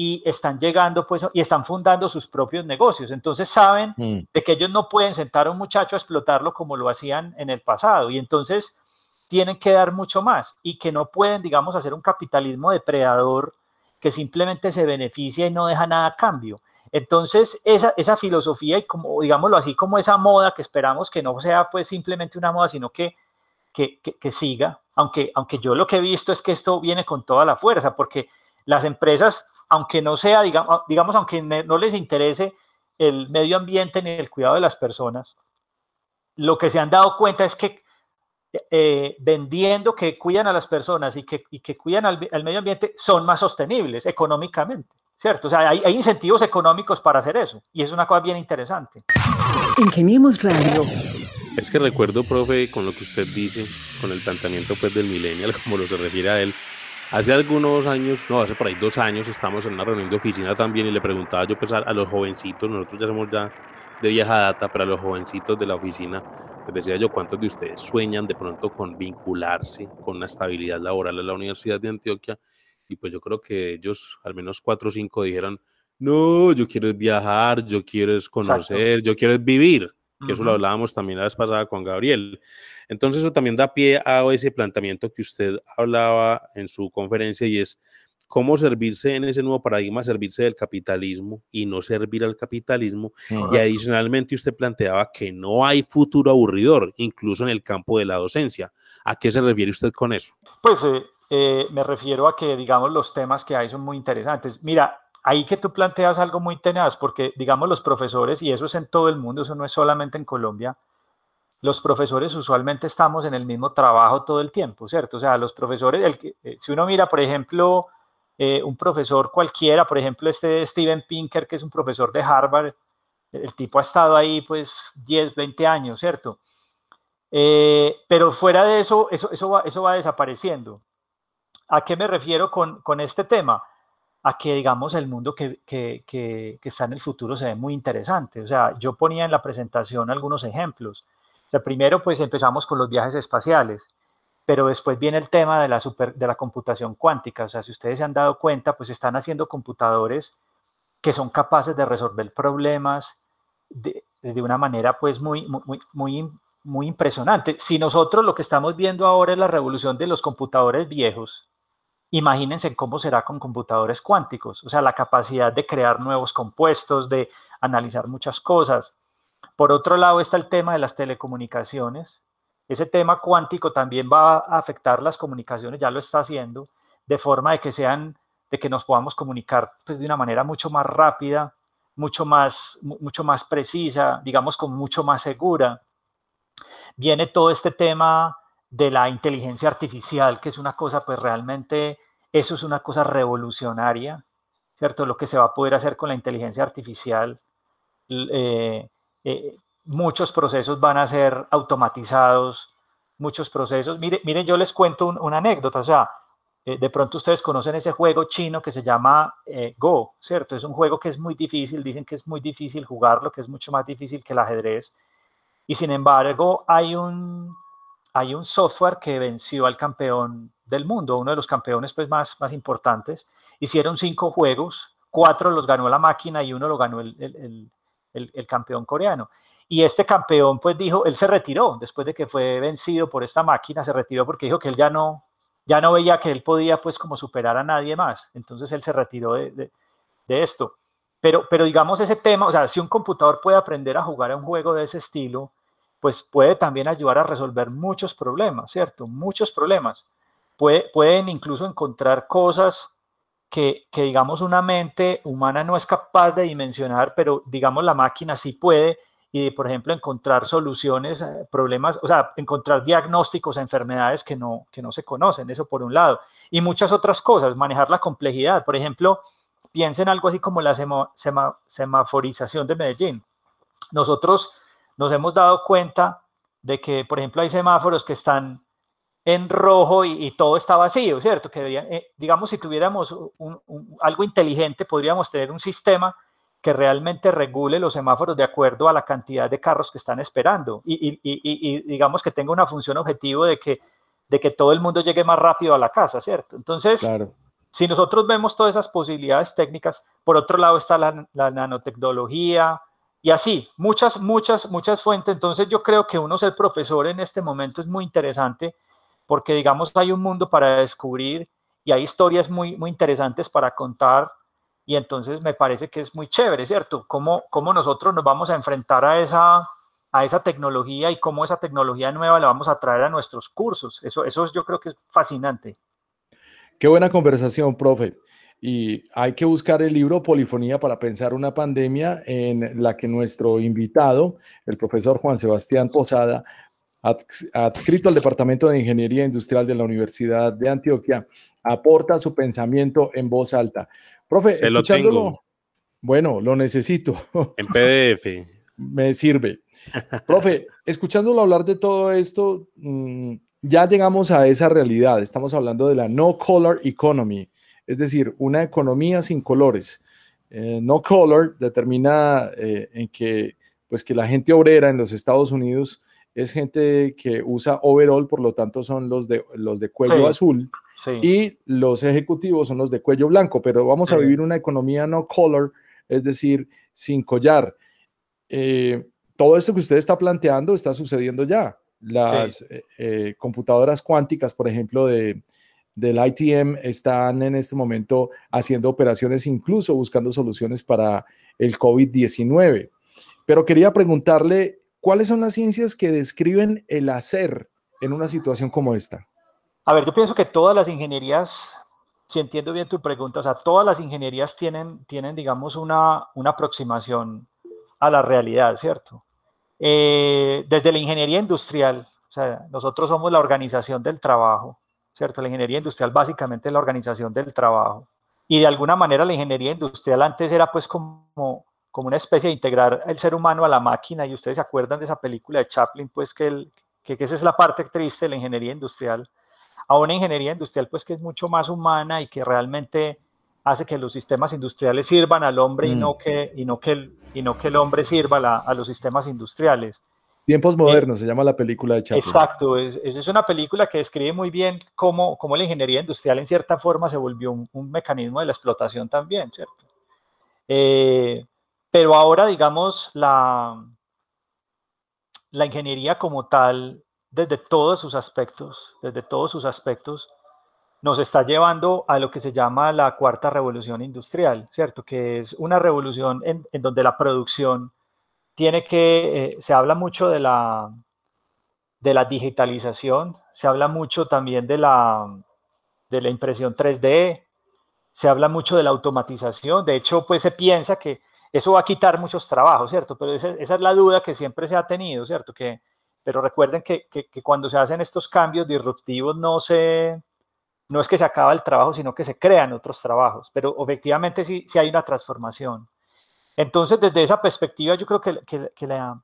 y están llegando pues y están fundando sus propios negocios. Entonces saben mm. de que ellos no pueden sentar a un muchacho a explotarlo como lo hacían en el pasado y entonces tienen que dar mucho más y que no pueden, digamos, hacer un capitalismo depredador que simplemente se beneficia y no deja nada a cambio. Entonces, esa, esa filosofía y como, digámoslo así, como esa moda que esperamos que no sea pues simplemente una moda, sino que, que, que siga, aunque, aunque yo lo que he visto es que esto viene con toda la fuerza, porque las empresas aunque no sea, digamos, digamos, aunque no les interese el medio ambiente ni el cuidado de las personas, lo que se han dado cuenta es que eh, vendiendo que cuidan a las personas y que, y que cuidan al, medio ambiente son más sostenibles económicamente, ¿cierto? O sea, hay, hay, incentivos económicos para hacer eso y es una cosa bien interesante. Ingeniemos Radio. Es que recuerdo, profe, con lo que usted dice, con el planteamiento pues del millennial, como lo se refiere a él, Hace algunos años, no, hace por ahí dos años, estamos en una reunión de oficina también y le preguntaba yo pues, a, los jovencitos, nosotros ya somos ya de vieja data, pero a los jovencitos de la oficina, les decía yo, ¿cuántos de ustedes sueñan de pronto con vincularse con una estabilidad laboral a la Universidad de Antioquia? Y pues yo creo que ellos, al menos cuatro o cinco, dijeron, no, yo quiero viajar, yo quiero conocer, yo quiero vivir, que eso lo hablábamos también la vez pasada con Gabriel. Entonces eso también da pie a ese planteamiento que usted hablaba en su conferencia y es cómo servirse en ese nuevo paradigma, servirse del capitalismo y no servir al capitalismo. Y adicionalmente usted planteaba que no hay futuro aburridor, incluso en el campo de la docencia. ¿A qué se refiere usted con eso? Pues eh, eh, me refiero a que, digamos, los temas que hay son muy interesantes. Mira, ahí que tú planteas algo muy tenaz, porque, digamos, los profesores, y eso es en todo el mundo, eso no es solamente en Colombia, los profesores usualmente estamos en el mismo trabajo todo el tiempo, ¿cierto? O sea, los profesores, eh, si uno mira, por ejemplo, eh, un profesor cualquiera, por ejemplo, este Steven Pinker, que es un profesor de Harvard, el tipo ha estado ahí pues 10, 20 años, ¿cierto? Eh, pero fuera de eso, eso, eso, va, eso va desapareciendo. ¿A qué me refiero con, con este tema? A que, digamos, el mundo que, que, que, que está en el futuro se ve muy interesante. O sea, yo ponía en la presentación algunos ejemplos primero pues empezamos con los viajes espaciales, pero después viene el tema de la, super, de la computación cuántica. O sea, si ustedes se han dado cuenta, pues están haciendo computadores que son capaces de resolver problemas de, de una manera pues muy, muy, muy, muy impresionante. Si nosotros lo que estamos viendo ahora es la revolución de los computadores viejos, imagínense cómo será con computadores cuánticos, o sea, la capacidad de crear nuevos compuestos, de analizar muchas cosas. Por otro lado está el tema de las telecomunicaciones. Ese tema cuántico también va a afectar las comunicaciones, ya lo está haciendo, de forma de que sean, de que nos podamos comunicar pues, de una manera mucho más rápida, mucho más, mucho más precisa, digamos, con mucho más segura. Viene todo este tema de la inteligencia artificial, que es una cosa pues realmente Eso es una cosa revolucionaria, ¿cierto? Lo que se va a poder hacer con la inteligencia artificial. Eh, eh, muchos procesos van a ser automatizados, muchos procesos. Miren, miren yo les cuento una anécdota, o sea, eh, de pronto ustedes conocen ese juego chino que se llama Go, ¿cierto? Es un juego que es muy difícil, dicen que es muy difícil jugarlo, que es mucho más difícil que el ajedrez. Y sin embargo, hay un, hay un software que venció al campeón del mundo, uno de los campeones pues, más, más importantes. Hicieron cinco juegos, cuatro los ganó la máquina y uno lo ganó el, el, el, campeón coreano. Y este campeón pues dijo, él se retiró después de que fue vencido por esta máquina, se retiró porque dijo que él ya no, ya no veía que él podía pues como superar a nadie más. Entonces él se retiró de, de, de esto. Pero, pero digamos ese tema, o sea, si un computador puede aprender a jugar a un juego de ese estilo, pues puede también ayudar a resolver muchos problemas, ¿cierto? Muchos problemas pueden incluso encontrar cosas que, digamos, una mente humana no es capaz de dimensionar, pero, digamos, la máquina sí puede, y, por ejemplo, encontrar soluciones, a problemas, o sea, encontrar diagnósticos a enfermedades que no, que no se conocen, eso por un lado. Y muchas otras cosas, manejar la complejidad. Por ejemplo, piensen algo así como la semaforización de Medellín. Nosotros nos hemos dado cuenta de que, por ejemplo, hay semáforos que están en rojo y, todo está vacío, ¿cierto? Que eh, digamos, si tuviéramos algo inteligente, podríamos tener un sistema que realmente regule los semáforos de acuerdo a la cantidad de carros que están esperando y, digamos que tenga una función objetivo de que, de que todo el mundo llegue más rápido a la casa, ¿cierto? Entonces, si nosotros vemos todas esas posibilidades técnicas, por otro lado está la, la nanotecnología, y así, muchas, muchas, muchas fuentes. Entonces yo creo que uno ser profesor en este momento es muy interesante porque digamos hay un mundo para descubrir y hay historias muy, muy interesantes para contar y entonces me parece que es muy chévere, ¿cierto? Cómo, cómo nosotros nos vamos a enfrentar a esa, a esa tecnología y cómo esa tecnología nueva la vamos a traer a nuestros cursos. Eso, eso yo creo que es fascinante. Qué buena conversación, profe. Y hay que buscar el libro Polifonía para pensar una pandemia en la que nuestro invitado, el profesor Juan Sebastián Posada, adscrito al Departamento de Ingeniería Industrial de la Universidad de Antioquia, aporta su pensamiento en voz alta. Profe, Se escuchándolo, bueno, lo necesito. En PDF. Me sirve. Profe, escuchándolo hablar de todo esto, mm, ya llegamos a esa realidad. Estamos hablando de la no color economy, es decir, una economía sin colores. Eh, no color determina eh, en que, pues, que la gente obrera en los Estados Unidos es gente que usa overall, por lo tanto son los de, los de cuello azul, y los ejecutivos son los de cuello blanco, pero vamos a vivir una economía no color, es decir, sin collar. Eh, todo esto que usted está planteando está sucediendo ya. Las computadoras cuánticas, por ejemplo, de, del ITM están en este momento haciendo operaciones, incluso buscando soluciones para el COVID-19. Pero quería preguntarle ¿Cuáles son las ciencias que describen el hacer en una situación como esta? A ver, yo pienso que todas las ingenierías, si entiendo bien tu pregunta, o sea, todas las ingenierías tienen, tienen digamos, una, una aproximación a la realidad, ¿cierto? Eh, desde la ingeniería industrial, o sea, nosotros somos la organización del trabajo, ¿cierto? La ingeniería industrial básicamente es la organización del trabajo. Y de alguna manera la ingeniería industrial antes era pues como como una especie de integrar el ser humano a la máquina, y ustedes se acuerdan de esa película de Chaplin, pues que, el, que, esa es la parte triste de la ingeniería industrial, a una ingeniería industrial pues que es mucho más humana y que realmente hace que los sistemas industriales sirvan al hombre y, no mm. que, y, no que y no que el hombre sirva a los sistemas industriales. Tiempos eh, modernos, se llama la película de Chaplin. Exacto, es, es una película que describe muy bien cómo, cómo, la ingeniería industrial en cierta forma se volvió un, un mecanismo de la explotación también, ¿cierto? Eh, pero ahora, digamos, la, la ingeniería como tal, desde todos sus aspectos, desde todos sus aspectos, nos está llevando a lo que se llama la cuarta revolución industrial, ¿cierto? Que es una revolución en, donde la producción tiene que, eh, se habla mucho de la, de la digitalización, se habla mucho también de la, de la impresión 3D, se habla mucho de la automatización, de hecho, pues se piensa que eso va a quitar muchos trabajos, ¿cierto? Pero esa, es la duda que siempre se ha tenido, ¿cierto? Que, pero recuerden que, que, cuando se hacen estos cambios disruptivos no se, no es que se acaba el trabajo, sino que se crean otros trabajos, pero efectivamente sí, sí hay una transformación. Entonces, desde esa perspectiva, yo creo que, que, la,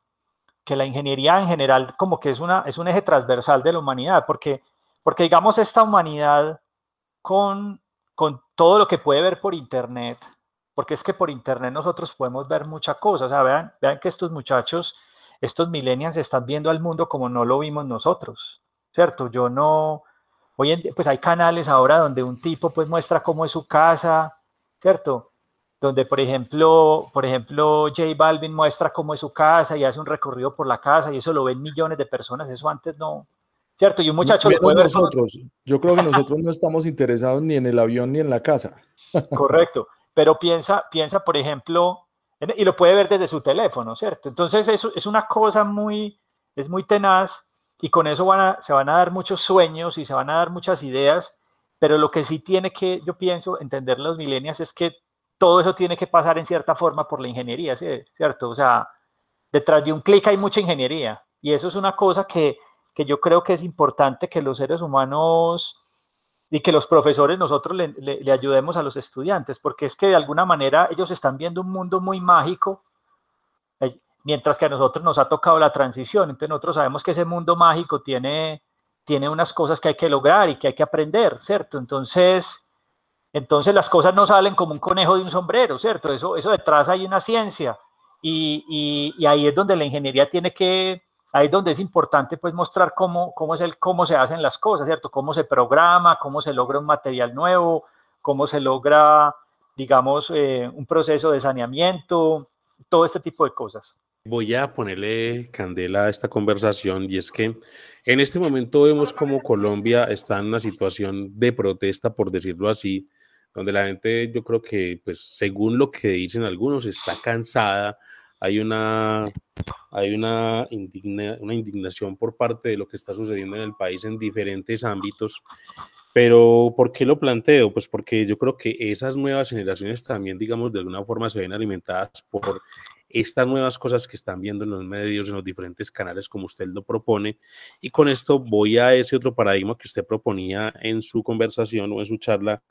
que la ingeniería en general como que es, una, es un eje transversal de la humanidad, porque, porque digamos, esta humanidad con, con todo lo que puede ver por Internet, porque es que por Internet nosotros podemos ver muchas cosas, o sea, vean, vean que estos muchachos, estos millennials están viendo al mundo como no lo vimos nosotros, ¿cierto? Yo no, Hoy en pues hay canales ahora donde un tipo pues muestra cómo es su casa, ¿cierto? Donde, por ejemplo, por ejemplo, J Balvin muestra cómo es su casa y hace un recorrido por la casa y eso lo ven millones de personas. Eso antes no, ¿cierto? Y un muchacho lo puede nosotros. Yo creo que nosotros no estamos interesados ni en el avión ni en la casa. Correcto. Pero piensa, piensa, por ejemplo, y lo puede ver desde su teléfono, ¿cierto? Entonces, eso es una cosa muy, es muy tenaz y con eso van se van a dar muchos sueños y se van a dar muchas ideas, pero lo que sí tiene que, yo pienso, entender los millennials es que todo eso tiene que pasar en cierta forma por la ingeniería, ¿cierto? O sea, detrás de un clic hay mucha ingeniería y eso es una cosa que, que yo creo que es importante que los seres humanos y que los profesores nosotros le, ayudemos a los estudiantes, porque es que de alguna manera ellos están viendo un mundo muy mágico mientras que a nosotros nos ha tocado la transición. Entonces nosotros sabemos que ese mundo mágico tiene, tiene unas cosas que hay que lograr y que hay que aprender, ¿cierto? Entonces, entonces las cosas no salen como un conejo de un sombrero, ¿cierto? Eso, eso detrás hay una ciencia y, y, ahí es donde la ingeniería tiene que, ahí es donde es importante pues mostrar cómo, cómo, es el, cómo se hacen las cosas, ¿cierto? Cómo se programa, cómo se logra un material nuevo, cómo se logra, digamos, eh, un proceso de saneamiento, todo este tipo de cosas. Voy a ponerle candela a esta conversación y es que en este momento vemos como Colombia está en una situación de protesta, por decirlo así, donde la gente, yo creo que, pues, según lo que dicen algunos, está cansada. Hay una, hay una, una indignación por parte de lo que está sucediendo en el país en diferentes ámbitos. Pero, ¿por qué lo planteo? Pues porque yo creo que esas nuevas generaciones también, digamos, de alguna forma se ven alimentadas por estas nuevas cosas que están viendo en los medios, en los diferentes canales como usted lo propone. Y con esto voy a ese otro paradigma que usted proponía en su conversación o en su charla,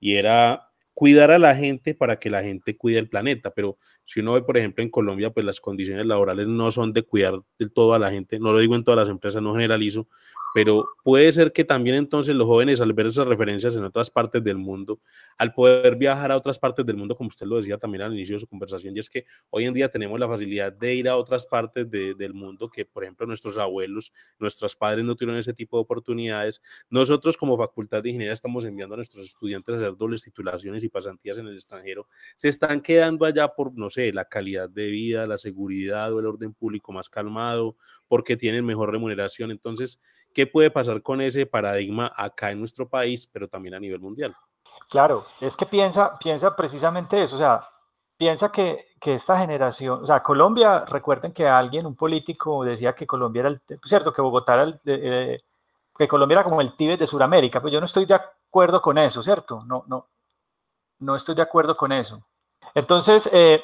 y era cuidar a la gente para que la gente cuide el planeta. Pero si uno ve, por ejemplo, en Colombia, pues las condiciones laborales no son de cuidar del todo a la gente. No lo digo en todas las empresas, no generalizo, pero puede ser que también entonces los jóvenes al ver esas referencias en otras partes del mundo, al poder viajar a otras partes del mundo, como usted lo decía también al inicio de su conversación, y es que hoy en día tenemos la facilidad de ir a otras partes del mundo que, por ejemplo, nuestros abuelos, nuestros padres no tuvieron ese tipo de oportunidades. Nosotros como Facultad de Ingeniería estamos enviando a nuestros estudiantes a hacer dobles titulaciones y pasantías en el extranjero. Se están quedando allá por, no sé, la calidad de vida, la seguridad o el orden público más calmado, porque tienen mejor remuneración. Entonces, ¿Qué puede pasar con ese paradigma acá en nuestro país, pero también a nivel mundial? Claro, es que piensa, piensa precisamente eso, o sea, piensa que, que, esta generación, o sea, Colombia, recuerden que alguien, un político, decía que Colombia era el, cierto, que Bogotá era el, eh, que Colombia era como el Tíbet de Sudamérica, pues yo no estoy de acuerdo con eso, ¿cierto? No, no, no estoy de acuerdo con eso. Entonces, eh,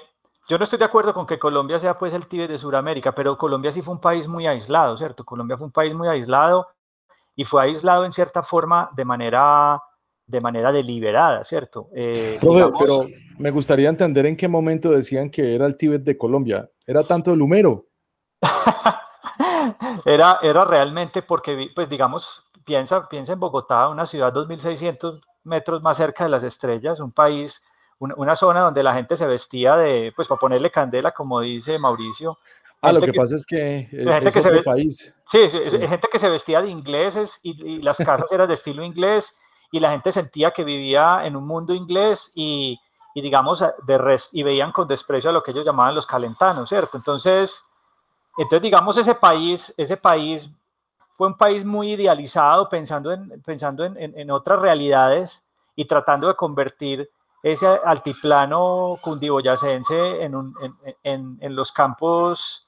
yo no estoy de acuerdo con que Colombia sea pues el Tíbet de Sudamérica, pero Colombia sí fue un país muy aislado, ¿cierto? Colombia fue un país muy aislado y fue aislado en cierta forma de manera, de manera deliberada, ¿cierto? Eh, pero me gustaría entender en qué momento decían que era el Tíbet de Colombia. ¿Era tanto el humero? era, era realmente porque, pues digamos, piensa, piensa en Bogotá, una ciudad 2.600 metros más cerca de las estrellas, un país una, zona donde la gente se vestía de, pues para ponerle candela, como dice Mauricio. Ah, lo que, pasa es que es otro país. Sí, gente que se vestía de ingleses y, las casas eran de estilo inglés y la gente sentía que vivía en un mundo inglés y, y digamos, de y veían con desprecio a lo que ellos llamaban los calentanos, ¿cierto? Entonces, entonces digamos, ese país, ese país fue un país muy idealizado pensando en, pensando en, en otras realidades y tratando de convertir ese altiplano cundiboyacense en, un, en, en, los campos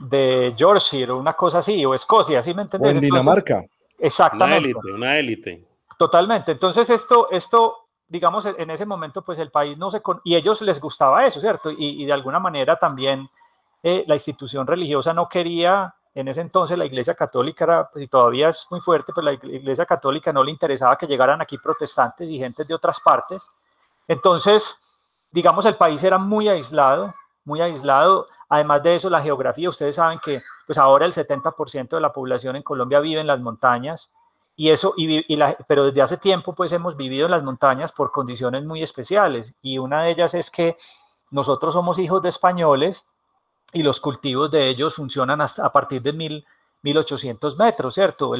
de Yorkshire o una cosa así, o Escocia, ¿sí me entiendes? O en Dinamarca. exactamente. Una élite, una élite. Totalmente. Entonces esto, esto, digamos, en ese momento, pues el país no se... Con... Y ellos les gustaba eso, ¿cierto? Y, y de alguna manera también eh, la institución religiosa no quería en ese entonces la Iglesia Católica era, pues, y todavía es muy fuerte, pero la Iglesia Católica no le interesaba que llegaran aquí protestantes y gente de otras partes. Entonces, digamos, el país era muy aislado, muy aislado. Además de eso, la geografía, ustedes saben que pues ahora el 70% de la población en Colombia vive en las montañas y eso, y, la, pero desde hace tiempo pues hemos vivido en las montañas por condiciones muy especiales y una de ellas es que nosotros somos hijos de españoles y los cultivos de ellos funcionan hasta a partir de mil, 1800 metros, ¿cierto?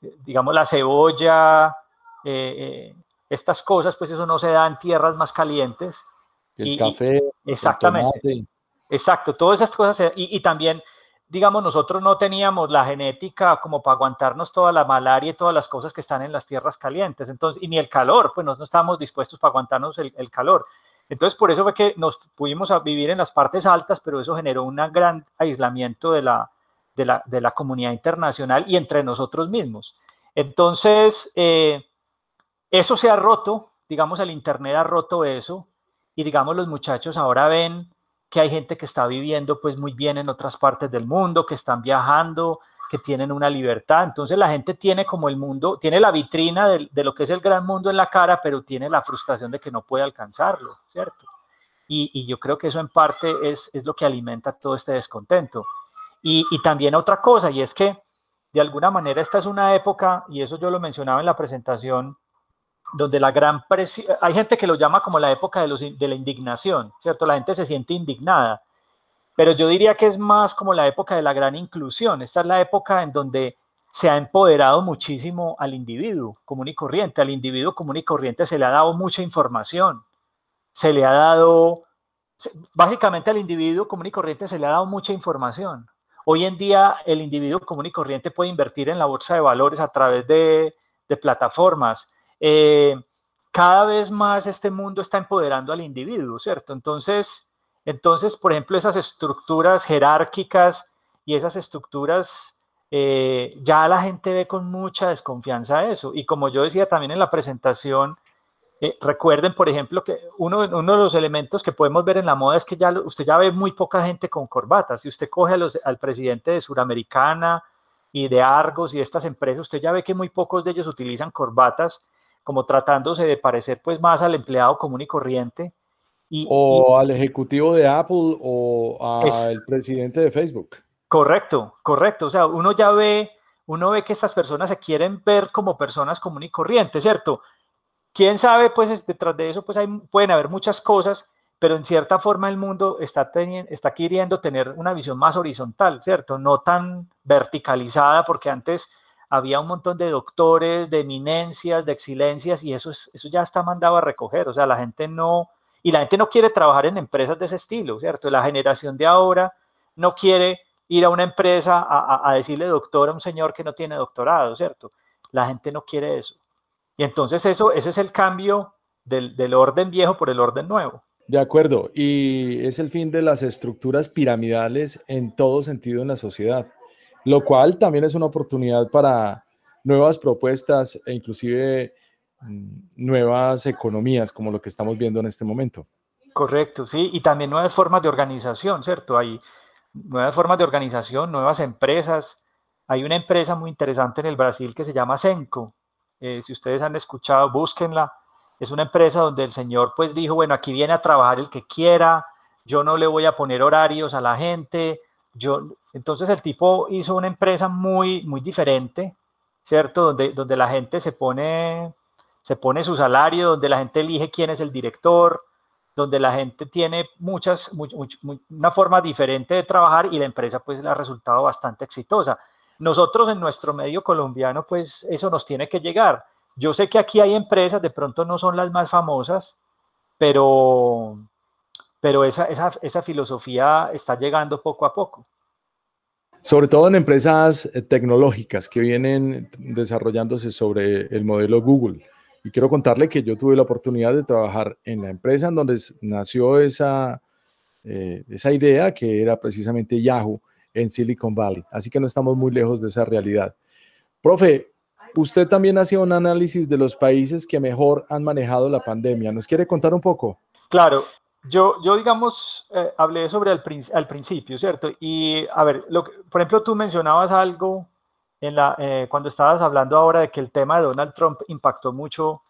Digamos la cebolla, eh, eh, estas cosas, pues eso no se da en tierras más calientes. El café. exactamente. exacto, todas esas cosas. Y, y, también, digamos, nosotros no teníamos la genética como para aguantarnos toda la malaria y todas las cosas que están en las tierras calientes. Entonces, y ni el calor, pues no, no estábamos dispuestos para aguantarnos el, el calor. Entonces, por eso fue que nos pudimos vivir en las partes altas, pero eso generó un gran aislamiento de la, de la, de la comunidad internacional y entre nosotros mismos. Entonces, eh, eso se ha roto, digamos, el Internet ha roto eso y digamos, los muchachos ahora ven que hay gente que está viviendo pues muy bien en otras partes del mundo, que están viajando, que tienen una libertad. Entonces la gente tiene como el mundo, tiene la vitrina de, lo que es el gran mundo en la cara, pero tiene la frustración de que no puede alcanzarlo, ¿cierto? Y, yo creo que eso en parte es, lo que alimenta todo este descontento. Y, y también otra cosa, y es que de alguna manera esta es una época, y eso yo lo mencionaba en la presentación, donde la gran presión, hay gente que lo llama como la época de, los, de la indignación, ¿cierto? La gente se siente indignada, pero yo diría que es más como la época de la gran inclusión. Esta es la época en donde se ha empoderado muchísimo al individuo común y corriente. Al individuo común y corriente se le ha dado mucha información, se le ha dado, básicamente al individuo común y corriente se le ha dado mucha información. Hoy en día el individuo común y corriente puede invertir en la bolsa de valores a través de, de plataformas eh, cada vez más este mundo está empoderando al individuo, ¿cierto? Entonces, entonces, por ejemplo, esas estructuras jerárquicas y esas estructuras, eh, ya la gente ve con mucha desconfianza eso. Y como yo decía también en la presentación, eh, recuerden, por ejemplo, que uno, uno, de los elementos que podemos ver en la moda es que ya usted ya ve muy poca gente con corbatas. Si usted coge al presidente de Suramericana y de Argos y de estas empresas, usted ya ve que muy pocos de ellos utilizan corbatas como tratándose de parecer pues más al empleado común y corriente. Y, o al ejecutivo de Apple o al presidente de Facebook. Correcto, correcto. O sea, uno ya ve, uno ve que estas personas se quieren ver como personas común y corriente, ¿cierto? Quién sabe, pues detrás de eso pues hay, pueden haber muchas cosas, pero en cierta forma el mundo está queriendo tener una visión más horizontal, ¿cierto? No tan verticalizada, porque antes había un montón de doctores, de eminencias, de excelencias, y eso, es, eso ya está mandado a recoger. O sea, la gente no, y la gente no quiere trabajar en empresas de ese estilo, ¿cierto? La generación de ahora no quiere ir a una empresa a, decirle doctor a un señor que no tiene doctorado, ¿cierto? La gente no quiere eso. Y entonces eso, ese es el cambio del, del orden viejo por el orden nuevo. De acuerdo, y es el fin de las estructuras piramidales en todo sentido en la sociedad lo cual también es una oportunidad para nuevas propuestas e inclusive mm, nuevas economías, como lo que estamos viendo en este momento. Correcto, sí, y también nuevas formas de organización, ¿cierto? Hay nuevas formas de organización, nuevas empresas. Hay una empresa muy interesante en el Brasil que se llama Senco. Eh, si ustedes han escuchado, búsquenla. Es una empresa donde el señor pues dijo, bueno, aquí viene a trabajar el que quiera, yo no le voy a poner horarios a la gente, yo, entonces el tipo hizo una empresa muy, muy diferente, ¿cierto? Donde, donde la gente se pone, se pone su salario, donde la gente elige quién es el director, donde la gente tiene muchas, una forma diferente de trabajar y la empresa pues ha resultado bastante exitosa. Nosotros en nuestro medio colombiano pues eso nos tiene que llegar. Yo sé que aquí hay empresas, de pronto no son las más famosas, pero, pero esa, esa, esa filosofía está llegando poco a poco. Sobre todo en empresas eh, tecnológicas que vienen desarrollándose sobre el modelo Google. Y quiero contarle que yo tuve la oportunidad de trabajar en la empresa en donde nació esa, eh, esa idea, que era precisamente Yahoo en Silicon Valley. Así que no estamos muy lejos de esa realidad. Profe, usted también hacía un análisis de los países que mejor han manejado la pandemia. ¿Nos quiere contar un poco? Claro, yo, yo digamos, eh, hablé sobre al, al, principio, ¿cierto? Y a ver, lo por ejemplo, tú mencionabas algo en la, eh, cuando estabas hablando ahora de que el tema de Donald Trump impactó mucho.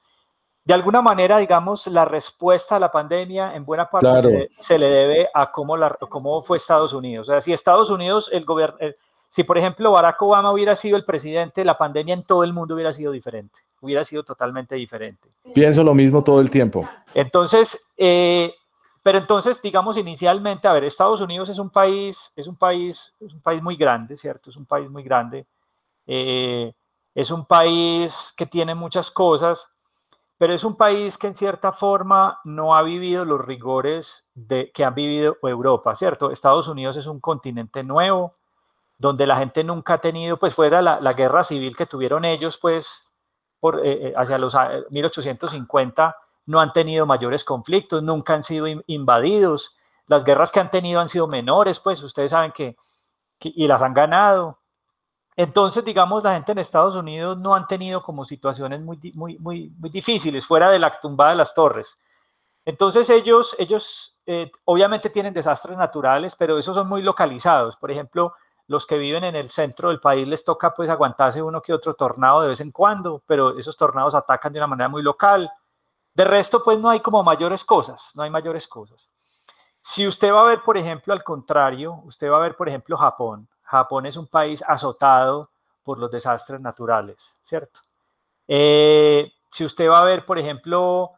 De alguna manera, digamos, la respuesta a la pandemia en buena parte se, le debe a cómo, la, cómo fue Estados Unidos. O sea, si Estados Unidos, el gobierno, eh, si por ejemplo Barack Obama hubiera sido el presidente, la pandemia en todo el mundo hubiera sido diferente, hubiera sido totalmente diferente. Pienso lo mismo todo el tiempo. Entonces, eh, pero entonces, digamos inicialmente, a ver, Estados Unidos es un país, es un país, es un país muy grande, ¿cierto? Es un país muy grande. Eh, es un país que tiene muchas cosas, pero es un país que en cierta forma no ha vivido los rigores de, que han vivido Europa, ¿cierto? Estados Unidos es un continente nuevo, donde la gente nunca ha tenido, pues fuera la, la guerra civil que tuvieron ellos, pues, por, eh, eh, hacia los 1850, no han tenido mayores conflictos, nunca han sido invadidos, las guerras que han tenido han sido menores, pues ustedes saben que, y las han ganado. Entonces, digamos, la gente en Estados Unidos no han tenido como situaciones muy, muy, muy, muy difíciles fuera de la tumbada de las torres. Entonces, ellos, ellos eh, obviamente tienen desastres naturales, pero esos son muy localizados. Por ejemplo, los que viven en el centro del país les toca pues aguantarse uno que otro tornado de vez en cuando, pero esos tornados atacan de una manera muy local. De resto, pues no hay como mayores cosas, no hay mayores cosas. Si usted va a ver, por ejemplo, al contrario, usted va a ver, por ejemplo, Japón. Japón es un país azotado por los desastres naturales, ¿cierto? Eh, si usted va a ver, por ejemplo,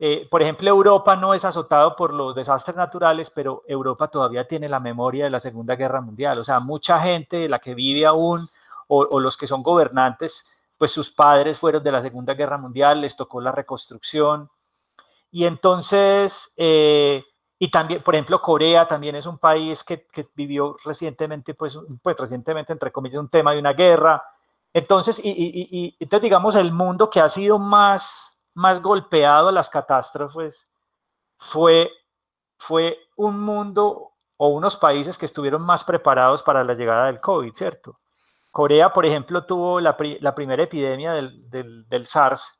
eh, por ejemplo, Europa no es azotado por los desastres naturales, pero Europa todavía tiene la memoria de la Segunda Guerra Mundial. O sea, mucha gente la que vive aún o, los que son gobernantes, pues sus padres fueron de la Segunda Guerra Mundial, les tocó la reconstrucción. Y entonces, eh, y también, por ejemplo, Corea también es un país que, vivió recientemente, pues, pues recientemente, entre comillas, un tema de una guerra. Entonces, y, entonces, digamos, el mundo que ha sido más, más golpeado a las catástrofes fue, fue un mundo o unos países que estuvieron más preparados para la llegada del COVID, ¿cierto? Corea, por ejemplo, tuvo la, primera epidemia del, SARS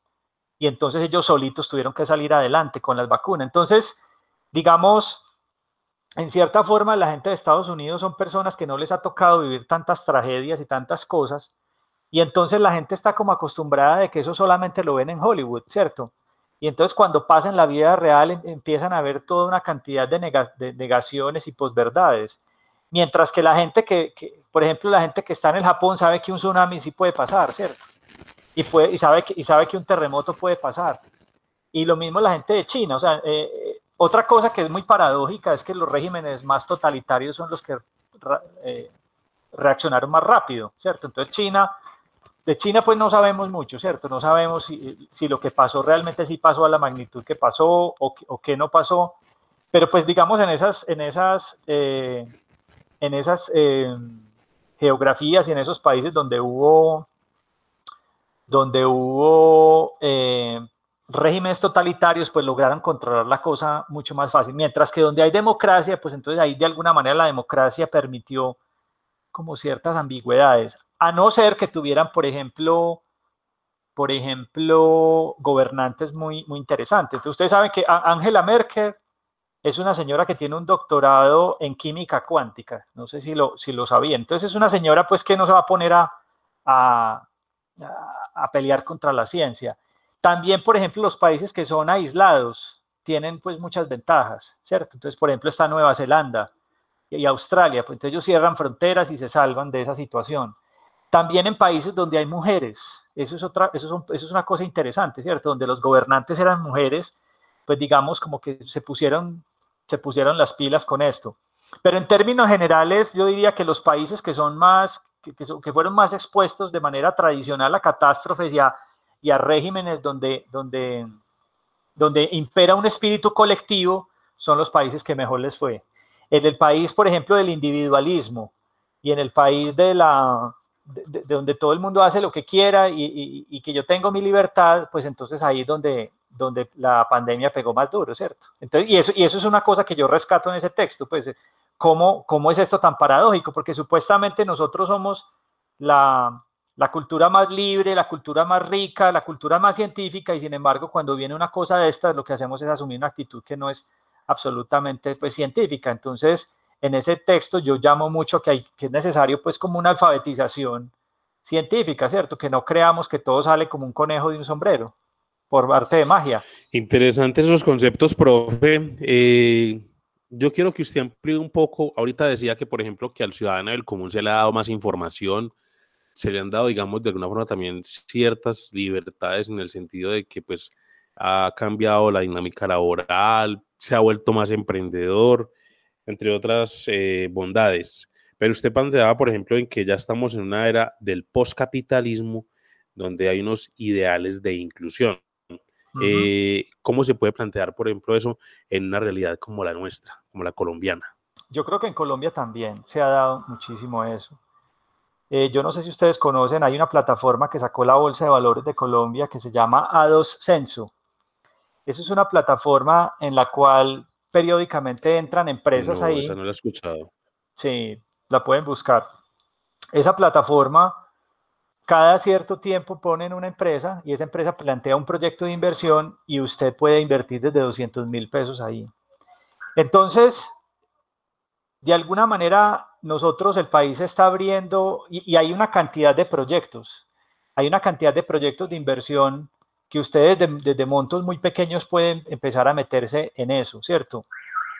y entonces ellos solitos tuvieron que salir adelante con las vacunas. Entonces, digamos, en cierta forma, la gente de Estados Unidos son personas que no les ha tocado vivir tantas tragedias y tantas cosas, y entonces la gente está como acostumbrada de que eso solamente lo ven en Hollywood, ¿cierto? Y entonces cuando pasa en la vida real em, empiezan a ver toda una cantidad de, negaciones y posverdades. Mientras que la gente que, por ejemplo, la gente que está en el Japón sabe que un tsunami sí puede pasar, ¿cierto? Y, puede, y, sabe, que, y sabe que un terremoto puede pasar. Y lo mismo la gente de China, o sea, eh, otra cosa que es muy paradójica es que los regímenes más totalitarios son los que eh, reaccionaron más rápido, ¿cierto? Entonces China, de China pues no sabemos mucho, ¿cierto? No sabemos si, lo que pasó realmente sí pasó a la magnitud que pasó o, o que no pasó, pero pues digamos en esas, en esas, eh, en esas eh, geografías y en esos países donde hubo, donde hubo regímenes totalitarios pues lograron controlar la cosa mucho más fácil, mientras que donde hay democracia, pues entonces ahí de alguna manera la democracia permitió como ciertas ambigüedades, a no ser que tuvieran, por ejemplo, por ejemplo, gobernantes muy, muy interesantes. Entonces ustedes saben que Angela Merkel es una señora que tiene un doctorado en química cuántica, no sé si lo, si lo sabían. Entonces es una señora pues que no se va a poner a, a, a pelear contra la ciencia. También, por ejemplo, los países que son aislados tienen pues muchas ventajas, ¿cierto? Entonces, por ejemplo, está Nueva Zelanda y Australia, pues entonces ellos cierran fronteras y se salvan de esa situación. También en países donde hay mujeres, eso es, otra, eso es, una cosa interesante, ¿cierto? Donde los gobernantes eran mujeres, pues digamos como que se pusieron, se pusieron las pilas con esto. Pero en términos generales, yo diría que los países que son más, que, que fueron más expuestos de manera tradicional a catástrofes y a y a regímenes donde, donde, donde impera un espíritu colectivo, son los países que mejor les fue. En el país, por ejemplo, del individualismo y en el país de la de, donde todo el mundo hace lo que quiera y, que yo tengo mi libertad, pues entonces ahí es donde, donde la pandemia pegó más duro, ¿cierto? Entonces, y eso, y eso es una cosa que yo rescato en ese texto, pues, ¿cómo, cómo es esto tan paradójico? Porque supuestamente nosotros somos la, la cultura más libre, la cultura más rica, la cultura más científica, y sin embargo, cuando viene una cosa de estas, lo que hacemos es asumir una actitud que no es absolutamente pues, científica. Entonces, en ese texto yo llamo mucho que, hay, que es necesario pues como una alfabetización científica, ¿cierto? Que no creamos que todo sale como un conejo de un sombrero por arte de magia. Interesantes esos conceptos, profe. Eh, yo quiero que usted amplíe un poco. Ahorita decía que, por ejemplo, que al ciudadano del común se le ha dado más información, se le han dado, digamos, de alguna forma también ciertas libertades en el sentido de que, pues, ha cambiado la dinámica laboral, se ha vuelto más emprendedor, entre otras eh, bondades. Pero usted planteaba, por ejemplo, en que ya estamos en una era del postcapitalismo, donde hay unos ideales de inclusión. Eh, ¿Cómo se puede plantear, por ejemplo, eso en una realidad como la nuestra, como la colombiana? Yo creo que en Colombia también se ha dado muchísimo eso. Eh, yo no sé si ustedes conocen, hay una plataforma que sacó la Bolsa de Valores de Colombia que se llama A2 Censo. Esa es una plataforma en la cual periódicamente entran empresas no, ahí. Esa no la he escuchado. Sí, la pueden buscar. Esa plataforma cada cierto tiempo ponen una empresa y esa empresa plantea un proyecto de inversión y usted puede invertir desde 200 mil pesos ahí. Entonces, de alguna manera, nosotros, el país está abriendo y, hay una cantidad de proyectos. Hay una cantidad de proyectos de inversión que ustedes desde montos muy pequeños pueden empezar a meterse en eso, ¿cierto?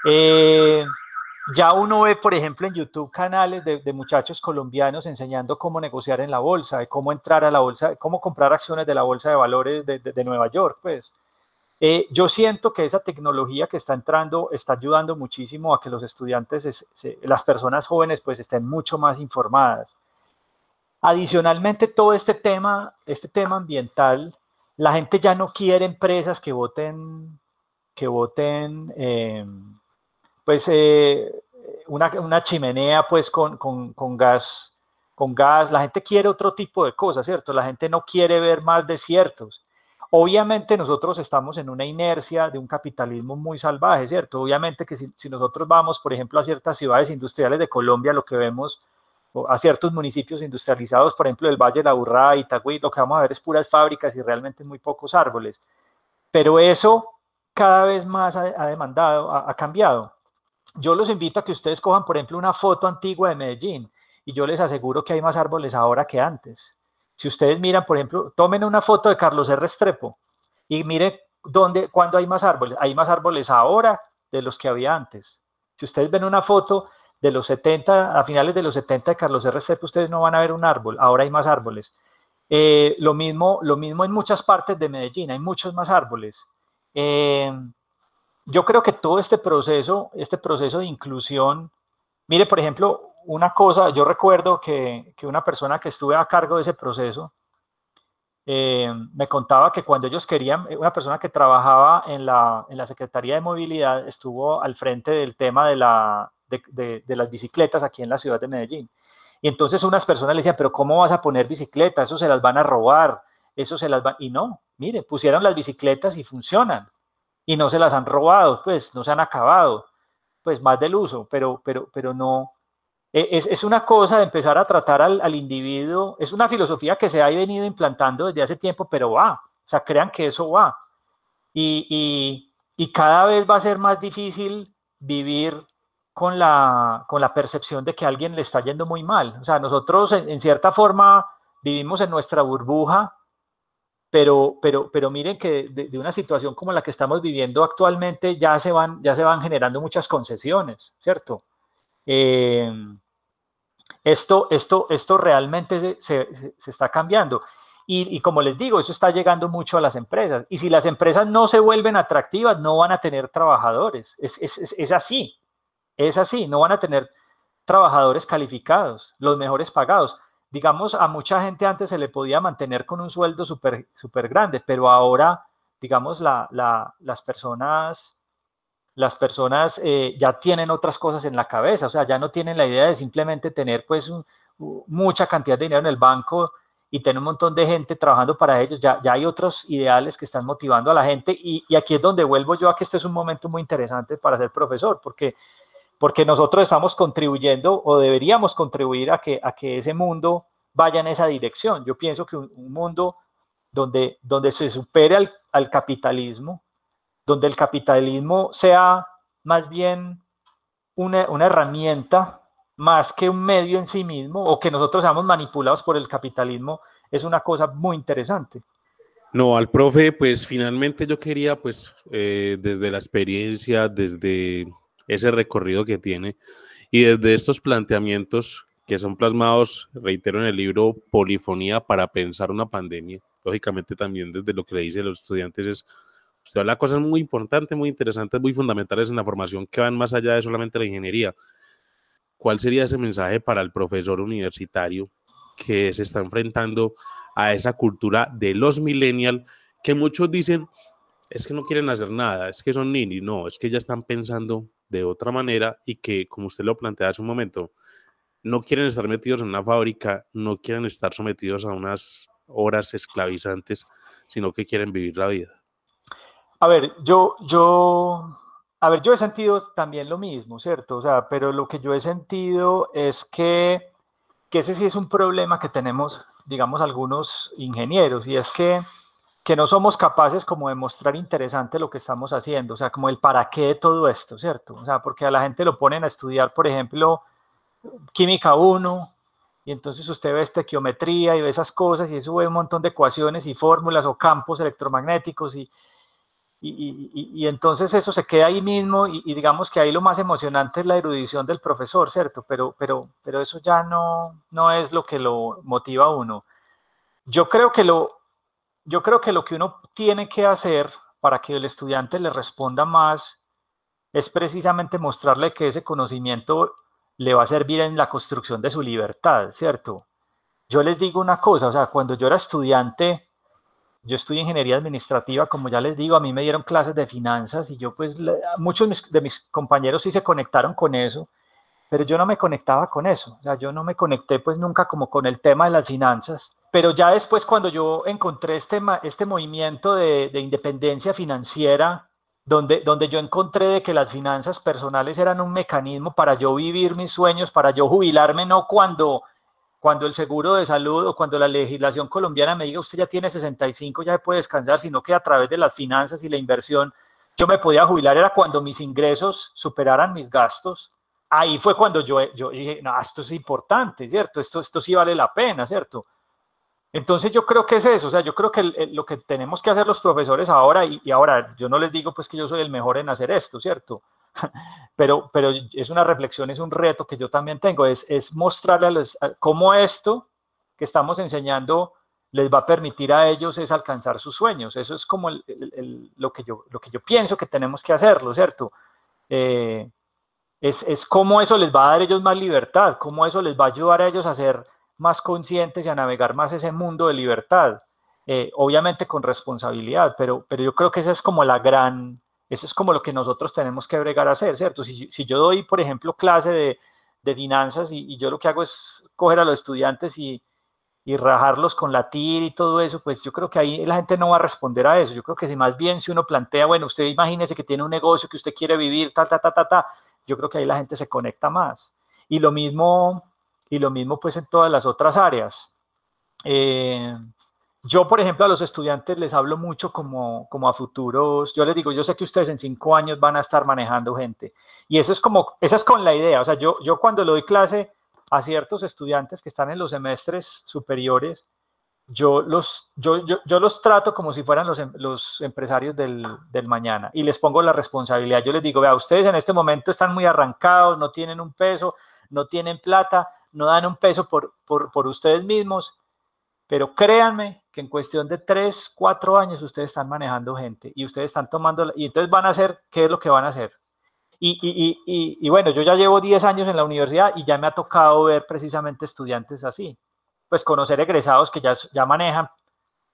Eh, ya uno ve, por ejemplo, en YouTube canales de, muchachos colombianos enseñando cómo negociar en la bolsa, de cómo entrar a la bolsa, cómo comprar acciones de la bolsa de valores de, Nueva York, pues. Eh, yo siento que esa tecnología que está entrando está ayudando muchísimo a que los estudiantes, las personas jóvenes, pues estén mucho más informadas. Adicionalmente, todo este tema, este tema ambiental, la gente ya no quiere empresas que voten, que voten eh, pues eh, una, chimenea pues con, gas, con gas, la gente quiere otro tipo de cosas, ¿cierto? La gente no quiere ver más desiertos. Obviamente nosotros estamos en una inercia de un capitalismo muy salvaje, ¿cierto? Obviamente que si, nosotros vamos, por ejemplo, a ciertas ciudades industriales de Colombia, lo que vemos, a ciertos municipios industrializados, por ejemplo, el Valle de la Urrá, Itagüí, lo que vamos a ver es puras fábricas y realmente muy pocos árboles. Pero eso cada vez más ha, demandado, ha cambiado yo los invito a que ustedes cojan, por ejemplo, una foto antigua de Medellín y yo les aseguro que hay más árboles ahora que antes. Si ustedes miran, por ejemplo, tomen una foto de Carlos R. Restrepo y mire dónde, cuándo hay más árboles. Hay más árboles ahora de los que había antes. Si ustedes ven una foto de los 70, a finales de los 70 de Carlos R. Restrepo, ustedes no van a ver un árbol. Ahora hay más árboles. Eh, lo, mismo, lo mismo en muchas partes de Medellín, hay muchos más árboles. Eh, yo creo que todo este proceso, este proceso de inclusión, mire, por ejemplo, una cosa, yo recuerdo que, una persona que estuve a cargo de ese proceso eh, me contaba que cuando ellos querían, una persona que trabajaba en la, en la Secretaría de Movilidad estuvo al frente del tema de, la, de, de, las bicicletas aquí en la ciudad de Medellín. Y entonces unas personas le decían, pero ¿cómo vas a poner bicicletas? Eso se las van a robar, eso se las van... Y no, mire, pusieron las bicicletas y funcionan y no se las han robado, pues no se han acabado, pues más del uso, pero, pero, pero no. E, es, es una cosa de empezar a tratar al, al, individuo, es una filosofía que se ha venido implantando desde hace tiempo, pero va, o sea, crean que eso va. Y, y, y cada vez va a ser más difícil vivir con la, con la percepción de que a alguien le está yendo muy mal. O sea, nosotros en, en cierta forma vivimos en nuestra burbuja pero, pero, pero miren que de, una situación como la que estamos viviendo actualmente ya se van, ya se van generando muchas concesiones, ¿cierto? Em, esto, esto, esto realmente se está cambiando. Y, y, como les digo, eso está llegando mucho a las empresas. Y si las empresas no se vuelven atractivas, no van a tener trabajadores. Es, es, es así, es así, no van a tener trabajadores calificados, los mejores pagados digamos, a mucha gente antes se le podía mantener con un sueldo súper super grande, pero ahora, digamos, la, las personas, las personas eh, ya tienen otras cosas en la cabeza, o sea, ya no tienen la idea de simplemente tener pues mucha cantidad de dinero en el banco y tener un montón de gente trabajando para ellos, ya, ya hay otros ideales que están motivando a la gente y, y aquí es donde vuelvo yo a que este es un momento muy interesante para ser profesor, porque porque nosotros estamos contribuyendo o deberíamos contribuir a que, a que ese mundo vaya en esa dirección. Yo pienso que un, mundo donde, donde se supere al, capitalismo, donde el capitalismo sea más bien una, una herramienta más que un medio en sí mismo o que nosotros seamos manipulados por el capitalismo es una cosa muy interesante. No, al profe, pues finalmente yo quería, pues, eh, desde la experiencia, desde ese recorrido que tiene y desde estos planteamientos que son plasmados, reitero, en el libro Polifonía para pensar una pandemia, lógicamente también desde lo que le dice a los estudiantes es, usted habla cosas muy importantes, muy interesantes, muy fundamentales en la formación que van más allá de solamente la ingeniería. ¿Cuál sería ese mensaje para el profesor universitario que se está enfrentando a esa cultura de los millennials que muchos dicen es que no quieren hacer nada, es que son ninis, no, es que ya están pensando de otra manera y que, como usted lo plantea hace un momento, no quieren estar metidos en una fábrica, no quieren estar sometidos a unas horas esclavizantes, sino que quieren vivir la vida. A ver, yo, yo, a ver, yo he sentido también lo mismo, ¿cierto? O sea, pero lo que yo he sentido es que, que ese sí es un problema que tenemos digamos, algunos ingenieros, y es que, que no somos capaces como de mostrar interesante lo que estamos haciendo, o sea, como el para qué de todo esto, ¿cierto? O sea, porque a la gente lo ponen a estudiar, por ejemplo, química 1, y entonces usted ve estequiometría y ve esas cosas, y eso ve un montón de ecuaciones y fórmulas o campos electromagnéticos, y, y, entonces eso se queda ahí mismo y, digamos que ahí lo más emocionante es la erudición del profesor, ¿cierto? Pero, pero, pero eso ya no, no es lo que lo motiva a uno. Yo creo, que lo, yo creo que lo que uno tiene que hacer para que el estudiante le responda más es precisamente mostrarle que ese conocimiento le va a servir en la construcción de su libertad, ¿cierto? Yo les digo una cosa, o sea, cuando yo era estudiante, yo estudié ingeniería administrativa, como ya les digo, a mí me dieron clases de finanzas y yo pues muchos de mis compañeros sí se conectaron con eso, pero yo no me conectaba con eso, o yo no me conecté pues nunca como con el tema de las finanzas, pero ya después cuando yo encontré este, este movimiento de, de independencia financiera, donde, donde yo encontré de que las finanzas personales eran un mecanismo para yo vivir mis sueños, para yo jubilarme, no cuando cuando el seguro de salud o cuando la legislación colombiana me diga usted ya tiene 65, ya puede descansar, sino que a través de las finanzas y la inversión yo me podía jubilar, era cuando mis ingresos superaran mis gastos. Ahí fue cuando yo, yo dije, no, esto es importante, ¿cierto? Esto, esto sí vale la pena, ¿cierto? Entonces yo creo que es eso, o sea, yo creo que lo que tenemos que hacer los profesores ahora, y, ahora yo no les digo pues que yo soy el mejor en hacer esto, ¿cierto? pero, pero es una reflexión, es un reto que yo también tengo, es, es mostrarles cómo esto que estamos enseñando les va a permitir a ellos es alcanzar sus sueños. Eso es como lo, que yo, lo que yo pienso que tenemos que hacerlo, ¿cierto? Eh, es, es cómo eso les va a dar a ellos más libertad, cómo eso les va a ayudar a ellos a ser más conscientes y a navegar más ese mundo de libertad. Eh, obviamente con responsabilidad, pero, pero yo creo que esa es como la gran, eso es como lo que nosotros tenemos que bregar a hacer, ¿cierto? Si, si yo doy, por ejemplo, clase de, de finanzas y, yo lo que hago es coger a los estudiantes y, y, rajarlos con la TIR y todo eso, pues yo creo que ahí la gente no va a responder a eso. Yo creo que si más bien si uno plantea, bueno, usted imagínese que tiene un negocio que usted quiere vivir, ta, ta, ta, ta, ta, yo creo que ahí la gente se conecta más. Y lo mismo, y lo mismo pues en todas las otras áreas. Eh, yo, por ejemplo, a los estudiantes les hablo mucho como, como a futuros. Yo les digo, yo sé que ustedes en cinco años van a estar manejando gente. Y eso es como, esa es con la idea. O sea, yo, yo cuando le doy clase a ciertos estudiantes que están en los semestres superiores, yo los, yo, yo, yo los trato como si fueran los, em, los empresarios del, del, mañana y les pongo la responsabilidad. Yo les digo, vea, ustedes en este momento están muy arrancados, no tienen un peso, no tienen plata, no dan un peso por, por, por ustedes mismos pero créanme que en cuestión de tres, cuatro años ustedes están manejando gente y ustedes están tomando, y entonces van a hacer, ¿qué es lo que van a hacer? Y, y, y, y bueno, yo ya llevo 10 años en la universidad y ya me ha tocado ver precisamente estudiantes así, pues conocer egresados que ya, ya, manejan,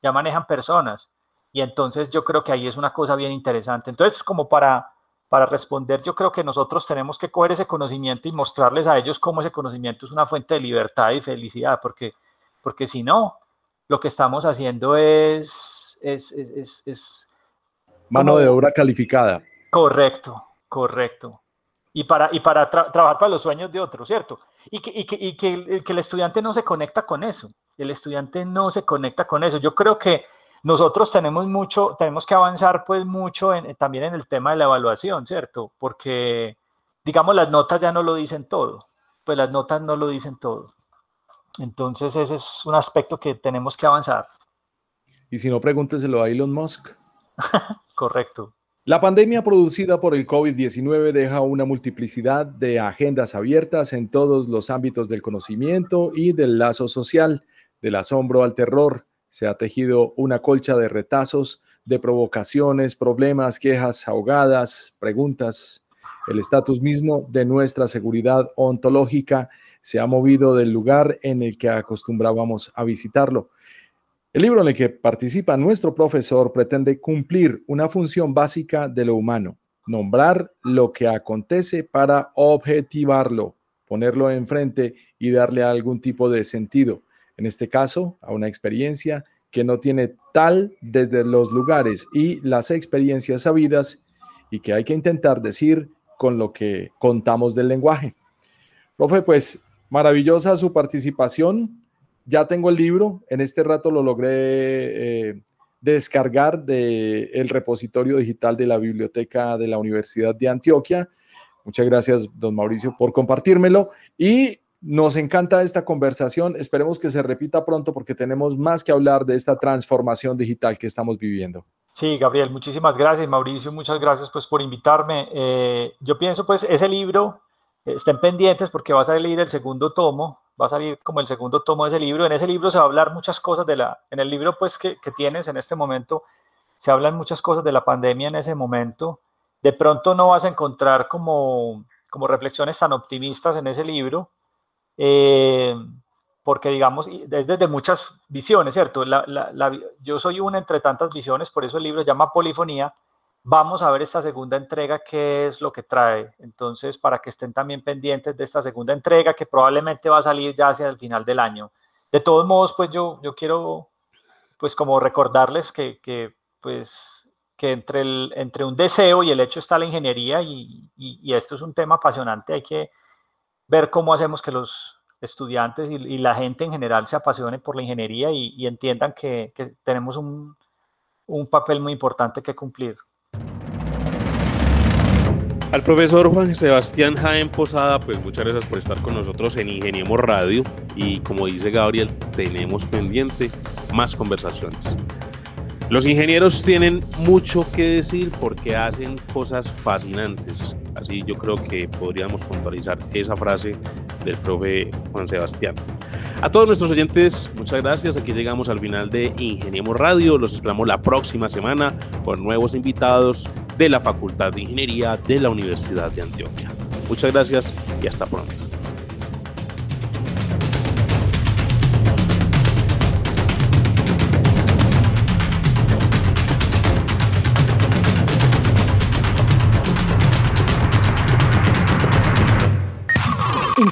ya manejan personas. Y entonces yo creo que ahí es una cosa bien interesante. Entonces, como para, para responder, yo creo que nosotros tenemos que coger ese conocimiento y mostrarles a ellos cómo ese conocimiento es una fuente de libertad y felicidad, porque, porque si no, lo que estamos haciendo es... es, es, Mano de obra calificada. Correcto, correcto. Y para, y para trabajar para los sueños de otros, ¿cierto? Y que, y que, y que, el, que el estudiante no se conecta con eso. El estudiante no se conecta con eso. Yo creo que nosotros tenemos mucho, tenemos que avanzar pues mucho también en el tema de la evaluación, ¿cierto? Porque, digamos, las notas ya no lo dicen todo, pues las notas no lo dicen todo. Entonces ese es un aspecto que tenemos que avanzar. Y si no, pregúnteselo a Elon Musk. Correcto. La pandemia producida por el COVID-19 deja una multiplicidad de agendas abiertas en todos los ámbitos del conocimiento y del lazo social, del asombro al terror. Se ha tejido una colcha de retazos, de provocaciones, problemas, quejas ahogadas, preguntas. El estatus mismo de nuestra seguridad ontológica se ha movido del lugar en el que acostumbrábamos a visitarlo. El libro en el que participa nuestro profesor pretende cumplir una función básica de lo humano, nombrar lo que acontece para objetivarlo, ponerlo enfrente y darle algún tipo de sentido, en este caso a una experiencia que no tiene tal desde los lugares y las experiencias sabidas y que hay que intentar decir con lo que contamos del lenguaje. Profe, pues maravillosa su participación ya tengo el libro, en este rato lo logré eh, descargar del el repositorio digital de la biblioteca de la Universidad de Antioquia. Muchas gracias, don Mauricio, por compartírmelo y nos encanta esta conversación. Esperemos que se repita pronto porque tenemos más que hablar de esta transformación digital que estamos viviendo. Sí, Gabriel, muchísimas gracias. Mauricio, muchas gracias pues por invitarme. Eh, yo pienso pues ese libro, eh, estén pendientes porque va a salir el segundo tomo va a salir como el segundo tomo de ese libro. En ese libro se va a hablar muchas cosas de la, en el libro pues que, que tienes en este momento, se hablan muchas cosas de la pandemia en ese momento. De pronto no vas a encontrar como, como reflexiones tan optimistas en ese libro, eh, porque digamos, es desde muchas visiones, ¿cierto? Yo soy una entre tantas visiones, por eso el libro llama Polifonía, Vamos a ver esta segunda entrega, qué es lo que trae. Entonces, para que estén también pendientes de esta segunda entrega, que probablemente va a salir ya hacia el final del año. De todos modos, pues yo, yo quiero, pues como recordarles que, que pues, que entre, el, entre un deseo y el hecho está la ingeniería y, y, esto es un tema apasionante. Hay que ver cómo hacemos que los estudiantes y, la gente en general se apasione por la ingeniería y, y entiendan que, que tenemos un, un papel muy importante que cumplir. Al profesor Juan Sebastián Jaén Posada, pues muchas gracias por estar con nosotros en Ingeniemos Radio y como dice Gabriel, tenemos pendiente más conversaciones. Los ingenieros tienen mucho que decir porque hacen cosas fascinantes. Así yo creo que podríamos puntualizar esa frase del profe Juan Sebastián. A todos nuestros oyentes, muchas gracias. Aquí llegamos al final de Ingeniemos Radio. Los esperamos la próxima semana con nuevos invitados de la Facultad de Ingeniería de la Universidad de Antioquia. Muchas gracias y hasta pronto.